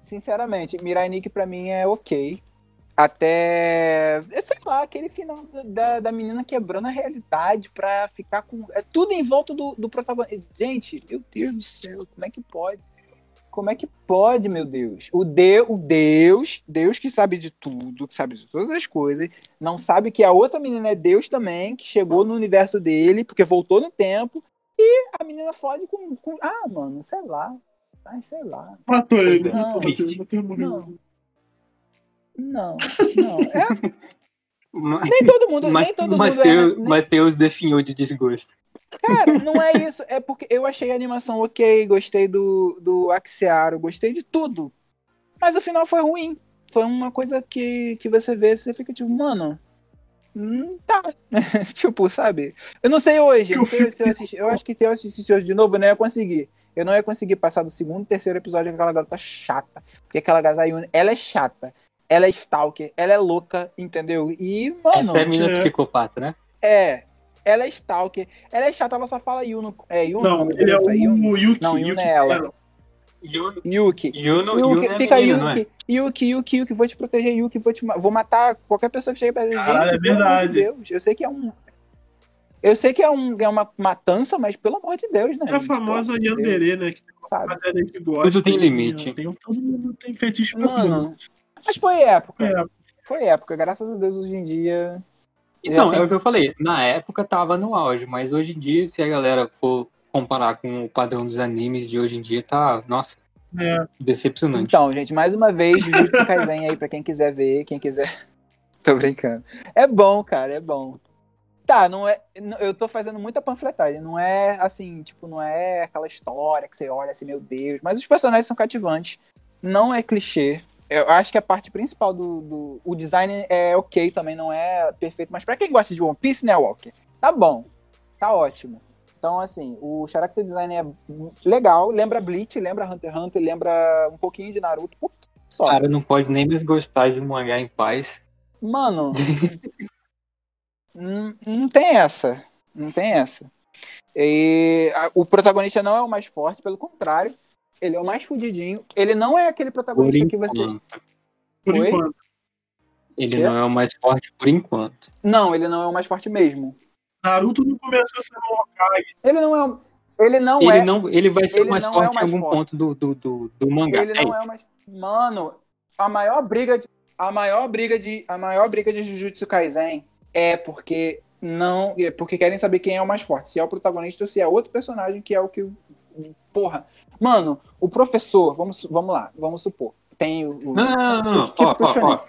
sinceramente, Mirai Nikki pra mim é ok. Até, sei lá, aquele final da, da menina quebrando a realidade pra ficar com. É tudo em volta do, do protagonista. Gente, meu Deus do céu, como é que pode? Como é que pode, meu Deus? O, de, o Deus, Deus que sabe de tudo, que sabe de todas as coisas, não sabe que a outra menina é Deus também, que chegou no universo dele, porque voltou no tempo, e a menina fode com. com ah, mano, sei lá. Ai, sei lá. Matou ele. Não. Não. Não, não. É, nem todo mundo, Ma- nem todo mundo Mateus, é. nem- Mateus definhou de desgosto. Cara, não é isso. É porque eu achei a animação ok, gostei do, do Axiaro, gostei de tudo. Mas o final foi ruim. Foi uma coisa que, que você vê, você fica tipo, mano. Hum, tá. tipo, sabe? Eu não sei hoje. Eu, não sei se eu, assisti- eu acho que se eu assistisse hoje de novo, eu não ia conseguir. Eu não ia conseguir passar do segundo, terceiro episódio com aquela garota chata. Porque aquela garota Yuna, ela é chata. Ela é stalker, ela é louca, entendeu? E, mano. Essa é a menina é. psicopata, né? É, ela é stalker. Ela é chata, ela só fala Yuno. É, Yuno? Não, ele é o Yuki. Não, Yuki Yuna é ela. Yuno, Yuki. Yuno, Yuki, Yuno é fica menina, não é? Yuki. Yuki, Yuki, Yuki, vou te proteger, Yuki, vou te vou matar qualquer pessoa que chegue pra gente. Caralho, é verdade. de Deus. Eu sei que é um. Eu sei que é, um, é uma matança, mas pelo amor de Deus, né? É a famosa de Deus, Yandere, né? Que Sabe? que gosta. Tudo tem e- limite. Tem, todo mundo tem fetiche pra. Mas foi época. É, Foi época. Graças a Deus, hoje em dia. Então, tem- é o que eu falei. Na época tava no auge, mas hoje em dia, se a galera for comparar com o padrão dos animes de hoje em dia, tá, nossa, é. decepcionante. Então, gente, mais uma vez, Jujutsu Kaisen aí pra quem quiser ver, quem quiser. tô brincando. É bom, cara, é bom. Tá, não é. Eu tô fazendo muita panfletagem. Não é assim, tipo, não é aquela história que você olha assim, meu Deus. Mas os personagens são cativantes. Não é clichê. Eu acho que a parte principal do, do. O design é ok também, não é perfeito. Mas pra quem gosta de One Piece, né, Walker? Tá bom. Tá ótimo. Então, assim, o character design é legal. Lembra Bleach, lembra Hunter x Hunter, lembra um pouquinho de Naruto. um pouquinho Só. Cara não pode nem mais gostar de um mangá em paz. Mano, não, não tem essa. Não tem essa. E a- o protagonista não é o mais forte, pelo contrário. Ele é o mais fudidinho. Ele não é aquele protagonista que você. Por Oi? enquanto. Ele Quê? não é o mais forte por enquanto. Não, ele não é o mais forte mesmo. Naruto não começou sendo um Hokage. Ele não é. o- Ele não ele, é. não, ele vai ser ele o mais é forte o mais em algum forte. ponto do, do, do, do mangá. Ele não é o mais. Mano, a maior briga de. A maior briga de. A maior briga de Jujutsu Kaisen é porque não. É porque querem saber quem é o mais forte. Se é o protagonista ou se é outro personagem que é o que. Porra. Mano, o professor, vamos, vamos lá, vamos supor. Tem o. o Não, não, não, não. típicos Ó, ó, ó.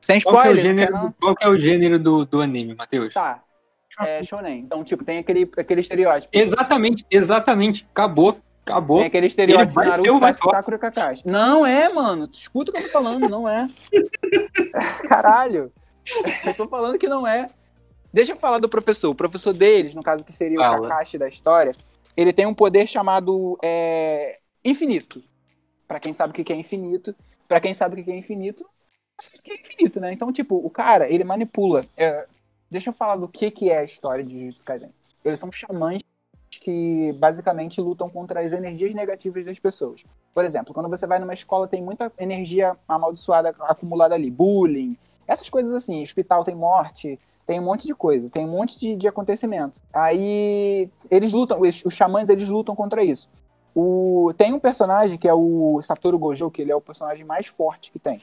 Sem Qual, que é o spoiler, gênero, não? do- qual é o gênero do, do anime, Matheus? Tá. É shonen. Então, tipo, tem aquele, aquele estereótipo. Exatamente, exatamente. Acabou, acabou. Tem aquele estereótipo vai de o Naruto, Sasuke, Sakura Kakashi. Não é, mano. Escuta o que eu tô falando, não é. Caralho. Eu tô falando que não é. Deixa eu falar do professor. O professor deles, no caso que seria o Fala. Kakashi da história, ele tem um poder chamado é, infinito. Pra quem sabe o que é infinito. Pra quem sabe o que é infinito, o que é infinito, né? Então, tipo, o cara, ele manipula. é, deixa eu falar do que que é a história de Jujutsu Kaisen. Eles são xamãs que basicamente lutam contra as energias negativas das pessoas. Por exemplo, quando você vai numa escola, tem muita energia amaldiçoada acumulada ali, bullying, essas coisas assim. Hospital tem morte, tem um monte de coisa, tem um monte de, de acontecimento. Aí eles lutam, os, os xamãs eles lutam contra isso. O, tem um personagem que é o Satoru Gojo, que ele é o personagem mais forte que tem.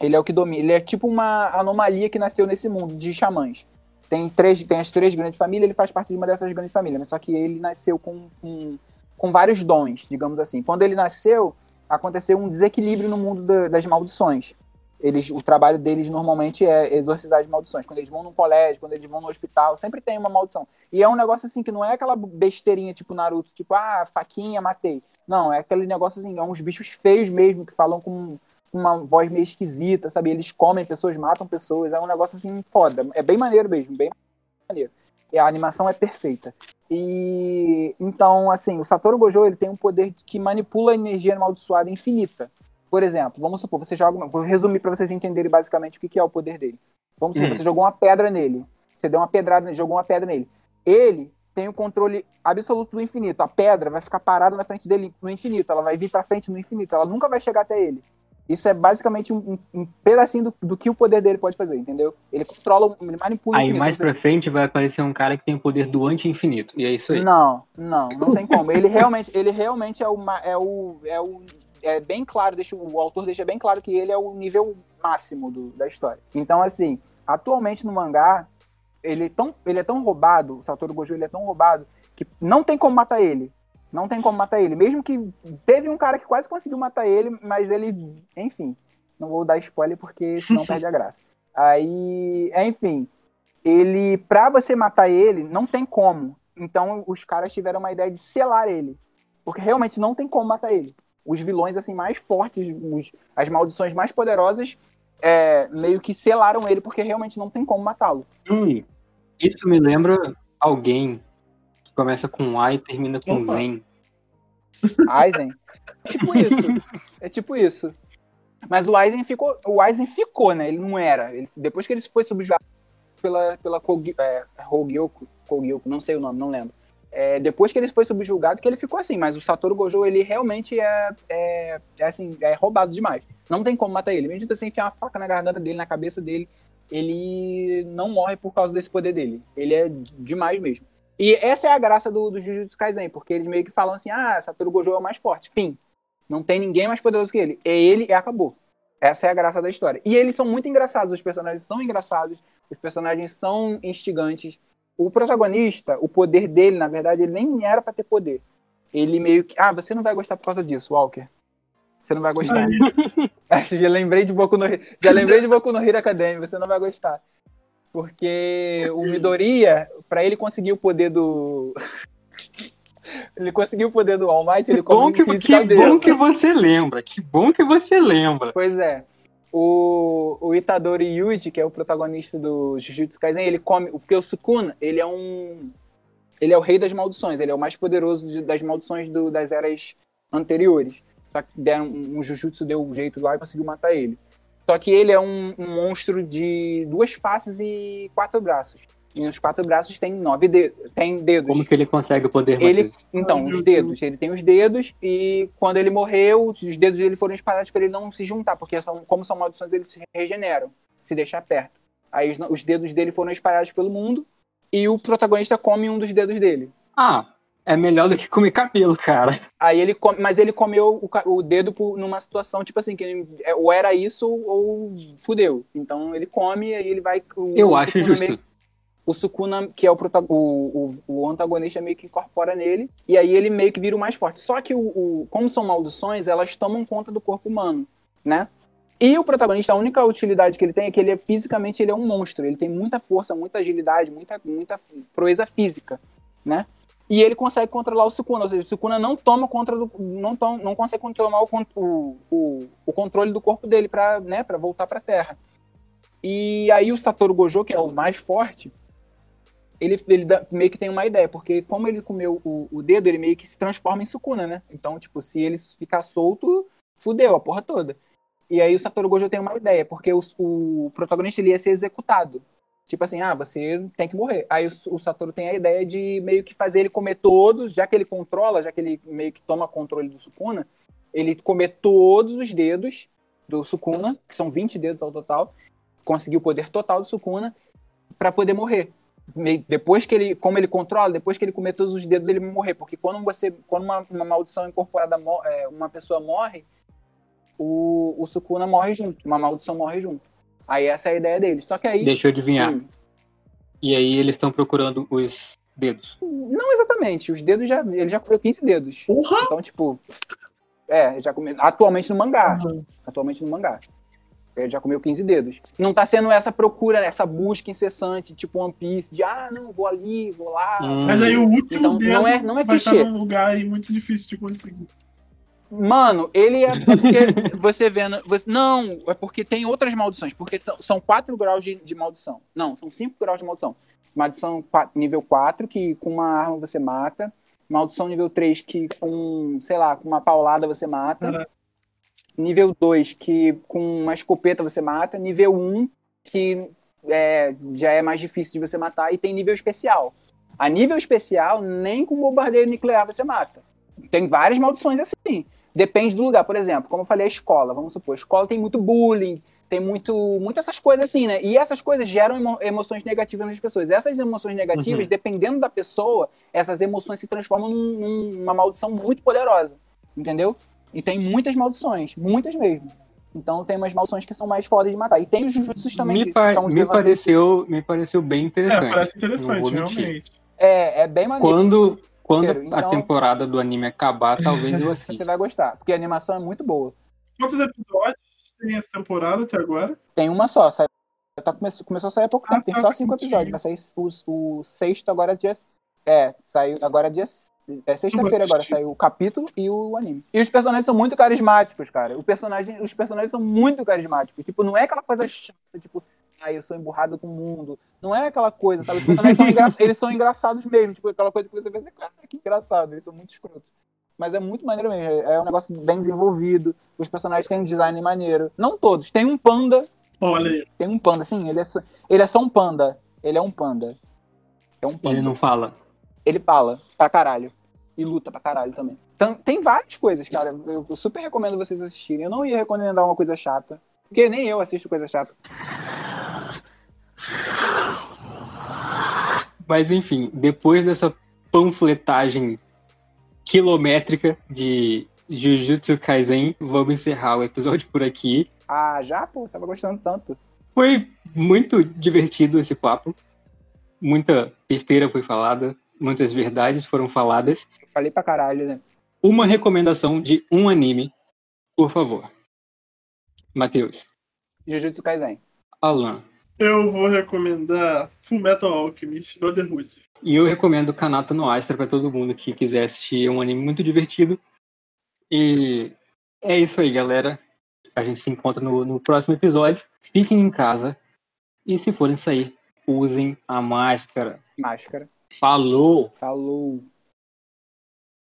Ele é o que domina. Ele é tipo uma anomalia que nasceu nesse mundo de xamãs. Tem, três, tem as três grandes famílias, ele faz parte de uma dessas grandes famílias, mas só que ele nasceu com, com, com vários dons, digamos assim. Quando ele nasceu, aconteceu um desequilíbrio no mundo da- das maldições. Eles, o trabalho deles normalmente é exorcizar as maldições. Quando eles vão num colégio, quando eles vão no hospital, sempre tem uma maldição. E é um negócio assim que não é aquela besteirinha tipo Naruto, tipo, ah, faquinha, matei. Não, é aquele negócio assim, é uns bichos feios mesmo, que falam com uma voz meio esquisita, sabe? Eles comem pessoas, matam pessoas, é um negócio assim foda. É bem maneiro mesmo, bem maneiro. E a animação é perfeita. E então, assim, o Satoru Gojo ele tem um poder que manipula a energia amaldiçoada infinita. Por exemplo, vamos supor, você joga. uma- Vou resumir para vocês entenderem basicamente o que que é o poder dele. Vamos supor, Hum. você jogou uma pedra nele. Você deu uma pedrada, jogou uma pedra nele. Ele tem o controle absoluto do infinito. A pedra vai ficar parada na frente dele no infinito. Ela vai vir para frente no infinito. Ela nunca vai chegar até ele. Isso é basicamente um, um pedacinho do, do, que o poder dele pode fazer, entendeu? Ele controla, ele manipula. Aí mais pra frente vai aparecer um cara que tem o poder do anti-infinito. E é isso aí. Não, não, não tem como. Ele realmente, ele realmente é o, é o, é o é bem claro, deixa, o autor deixa bem claro que ele é o nível máximo do, da história. Então, assim, atualmente no mangá, ele é, tão, ele é tão roubado, o Satoru Gojo ele é tão roubado, que não tem como matar ele. Não tem como matar ele. Mesmo que teve um cara que quase conseguiu matar ele, mas ele, enfim, não vou dar spoiler porque senão perde a graça. Aí, enfim, ele, pra você matar ele, não tem como. Então os caras tiveram uma ideia de selar ele. Porque realmente não tem como matar ele os vilões assim mais fortes, os, as maldições mais poderosas, é, meio que selaram ele porque realmente não tem como matá-lo. Hum, isso me lembra alguém começa com A e termina com Opa. Zen. Aizen? É tipo isso. É tipo isso. Mas o Aizen ficou. O Aizen ficou, né? Ele não era. Ele, depois que ele foi subjugado pela, pela Kogi, é, Hogyoku, não sei o nome, não lembro é, depois que ele foi subjugado, que ele ficou assim, mas o Satoru Gojo, ele realmente é, é, é, assim, é roubado demais. Não tem como matar ele. Mesmo você enfiar uma faca na garganta dele, na cabeça dele, ele não morre por causa desse poder dele. Ele é demais mesmo. E essa é a graça do, do Jujutsu Kaisen, porque eles meio que falam assim, ah, Satoru Gojo é o mais forte. Fim. Não tem ninguém mais poderoso que ele. É ele e acabou. Essa é a graça da história. E eles são muito engraçados, os personagens são engraçados, os personagens são instigantes o protagonista, o poder dele, na verdade, ele nem era para ter poder. Ele meio que. Ah, você não vai gostar por causa disso, Walker. Você não vai gostar. já lembrei de Boku no Já lembrei de Boku no Hero Academy, você não vai gostar. Porque o Midoriya, para ele conseguir o poder do. ele conseguiu o poder do All Might, ele bom que, que bom que você lembra, que bom que você lembra. Pois é o, o Itadori Yuji, que é o protagonista do Jujutsu Kaisen, ele come. Porque o Sukuna, ele é um. Ele é o rei das maldições, ele é o mais poderoso de, das maldições do, das eras anteriores. Só que deram, um Jujutsu deu um jeito lá e conseguiu matar ele. Só que ele é um, um monstro de duas faces e quatro braços. E nos quatro braços tem nove dedos. Tem dedos. Como que ele consegue o poder, ele, Então, os dedos. Ele tem os dedos e quando ele morreu, os dedos dele foram espalhados para ele não se juntar, porque são, como são maldições, eles se regeneram, se deixar perto. Aí os, os dedos dele foram espalhados pelo mundo e o protagonista come um dos dedos dele. Ah, é melhor do que comer cabelo, cara. Aí ele come, mas ele comeu o, o dedo por, numa situação tipo assim, que é, ou era isso ou fudeu. Então ele come e aí ele vai. Eu acho justo. Meio, o Sukuna, que é o, o, o, o, antagonista, meio que incorpora nele, e aí ele meio que vira o mais forte. Só que, o, o, como são maldições, elas tomam conta do corpo humano, né? E o protagonista, a única utilidade que ele tem é que ele é fisicamente ele é um monstro. Ele tem muita força, muita agilidade, muita, muita proeza física, né? E ele consegue controlar o Sukuna, ou seja, o Sukuna não toma contra do, não, tom, não consegue controlar o, o, o controle do corpo dele para né, voltar para Terra. E aí o Satoru Gojo, que é o mais forte, ele, ele dá, meio que tem uma ideia, porque como ele comeu o, o, dedo, ele meio que se transforma em Sukuna, né? Então, tipo, se ele ficar solto, fudeu a porra toda. E aí o Satoru Gojo tem uma ideia, porque o, o protagonista ele ia ser executado. Tipo assim, ah, você tem que morrer. Aí o, o, Satoru tem a ideia de meio que fazer ele comer todos, já que ele controla, já que ele meio que toma controle do Sukuna, ele comer todos os dedos do Sukuna, que são 20 dedos ao total, conseguir o poder total do Sukuna, para poder morrer depois que ele, como ele controla, depois que ele comer todos os dedos, ele morrer. Porque quando você, quando uma, uma maldição incorporada, é, uma pessoa morre, o, o Sukuna morre junto, uma maldição morre junto. Aí essa é a ideia dele. Só que aí. Deixa eu adivinhar. Hum, e aí eles estão procurando os dedos. Não exatamente. Os dedos já. Ele já comeu 15 dedos. Uhum. Então, tipo. É, já comeu. Atualmente no mangá. Uhum. Atualmente no mangá. Ele já comeu 15 dedos. Não tá sendo essa procura, essa busca incessante, tipo One Piece, de ah, não, vou ali, vou lá. Hum. Mas aí o último então, dedo não é, não é vai clichê. estar num lugar aí muito difícil de conseguir. Mano, ele é, porque você vendo. Você, não, é porque tem outras maldições. Porque são, são 4 graus de, de maldição. Não, são 5 graus de maldição. Maldição 4, nível 4, que com uma arma você mata. Maldição nível 3, que com, sei lá, com uma paulada você mata. Caraca. Nível 2, que com uma escopeta você mata. Nível 1, que é, já é mais difícil de você matar, e tem nível especial. A nível especial, nem com bombardeio nuclear você mata. Tem várias maldições assim. Depende do lugar. Por exemplo, como eu falei, a escola. Vamos supor, a escola tem muito bullying, tem muito, muito essas coisas assim, né? E essas coisas geram emo emoções negativas nas pessoas. Essas emoções negativas, uhum. dependendo da pessoa, essas emoções se transformam num, numa maldição muito poderosa. Entendeu? E tem muitas maldições, muitas mesmo. Então tem umas maldições que são mais fodas de matar. E tem os jutsus também me que, são me pareceu, me pareceu bem interessante. É, parece interessante, realmente. É, é bem maneiro. Quando, quando então, a temporada do anime acabar, talvez eu assista. Você vai gostar, porque a animação é muito boa. Quantos episódios tem essa temporada até agora? Tem uma só, sai... tá, começou, começou a sair há pouco ah, tempo. Tem tá, só cinco episódios. Vai sair o, o, sexto agora dia. É, saiu agora dia. É sexta-feira agora, saiu o capítulo e o anime. E os personagens são muito carismáticos, cara. O personagem, os personagens são muito carismáticos. Tipo, não é aquela coisa chata, tipo, ah, eu sou emburrado com o mundo. Não é aquela coisa, sabe? Os personagens são, engra... eles são engraçados mesmo. Tipo, aquela coisa que você pensa, cara, que engraçado. Eles são muito escrotos. Mas é muito maneiro mesmo. É um negócio bem desenvolvido. Os personagens têm um design maneiro. Não todos. Tem um panda. Olha aí. Tem um panda, sim. Ele é, só... ele é só um panda. Ele é um panda. É um panda. Ele não fala. Ele fala pra caralho. E luta pra caralho também. Então, tem várias coisas, cara. Eu super recomendo vocês assistirem. Eu não ia recomendar uma coisa chata. Porque nem eu assisto coisa chata. Mas enfim, depois dessa panfletagem quilométrica de Jujutsu Kaisen, vamos encerrar o episódio por aqui. Ah, já, pô, tava gostando tanto. Foi muito divertido esse papo. Muita besteira foi falada, muitas verdades foram faladas. Eu falei pra caralho, né? Uma recomendação de um anime, por favor. Matheus. Jujutsu Kaisen. Alan. Eu vou recomendar Fullmetal Alchemist Brotherhood. E eu recomendo Kanata no Astra para todo mundo que quiser assistir. É um anime muito divertido. E é isso aí, galera. A gente se encontra no, no próximo episódio. Fiquem em casa. E se forem sair, usem a máscara. Máscara. Falou! Falou!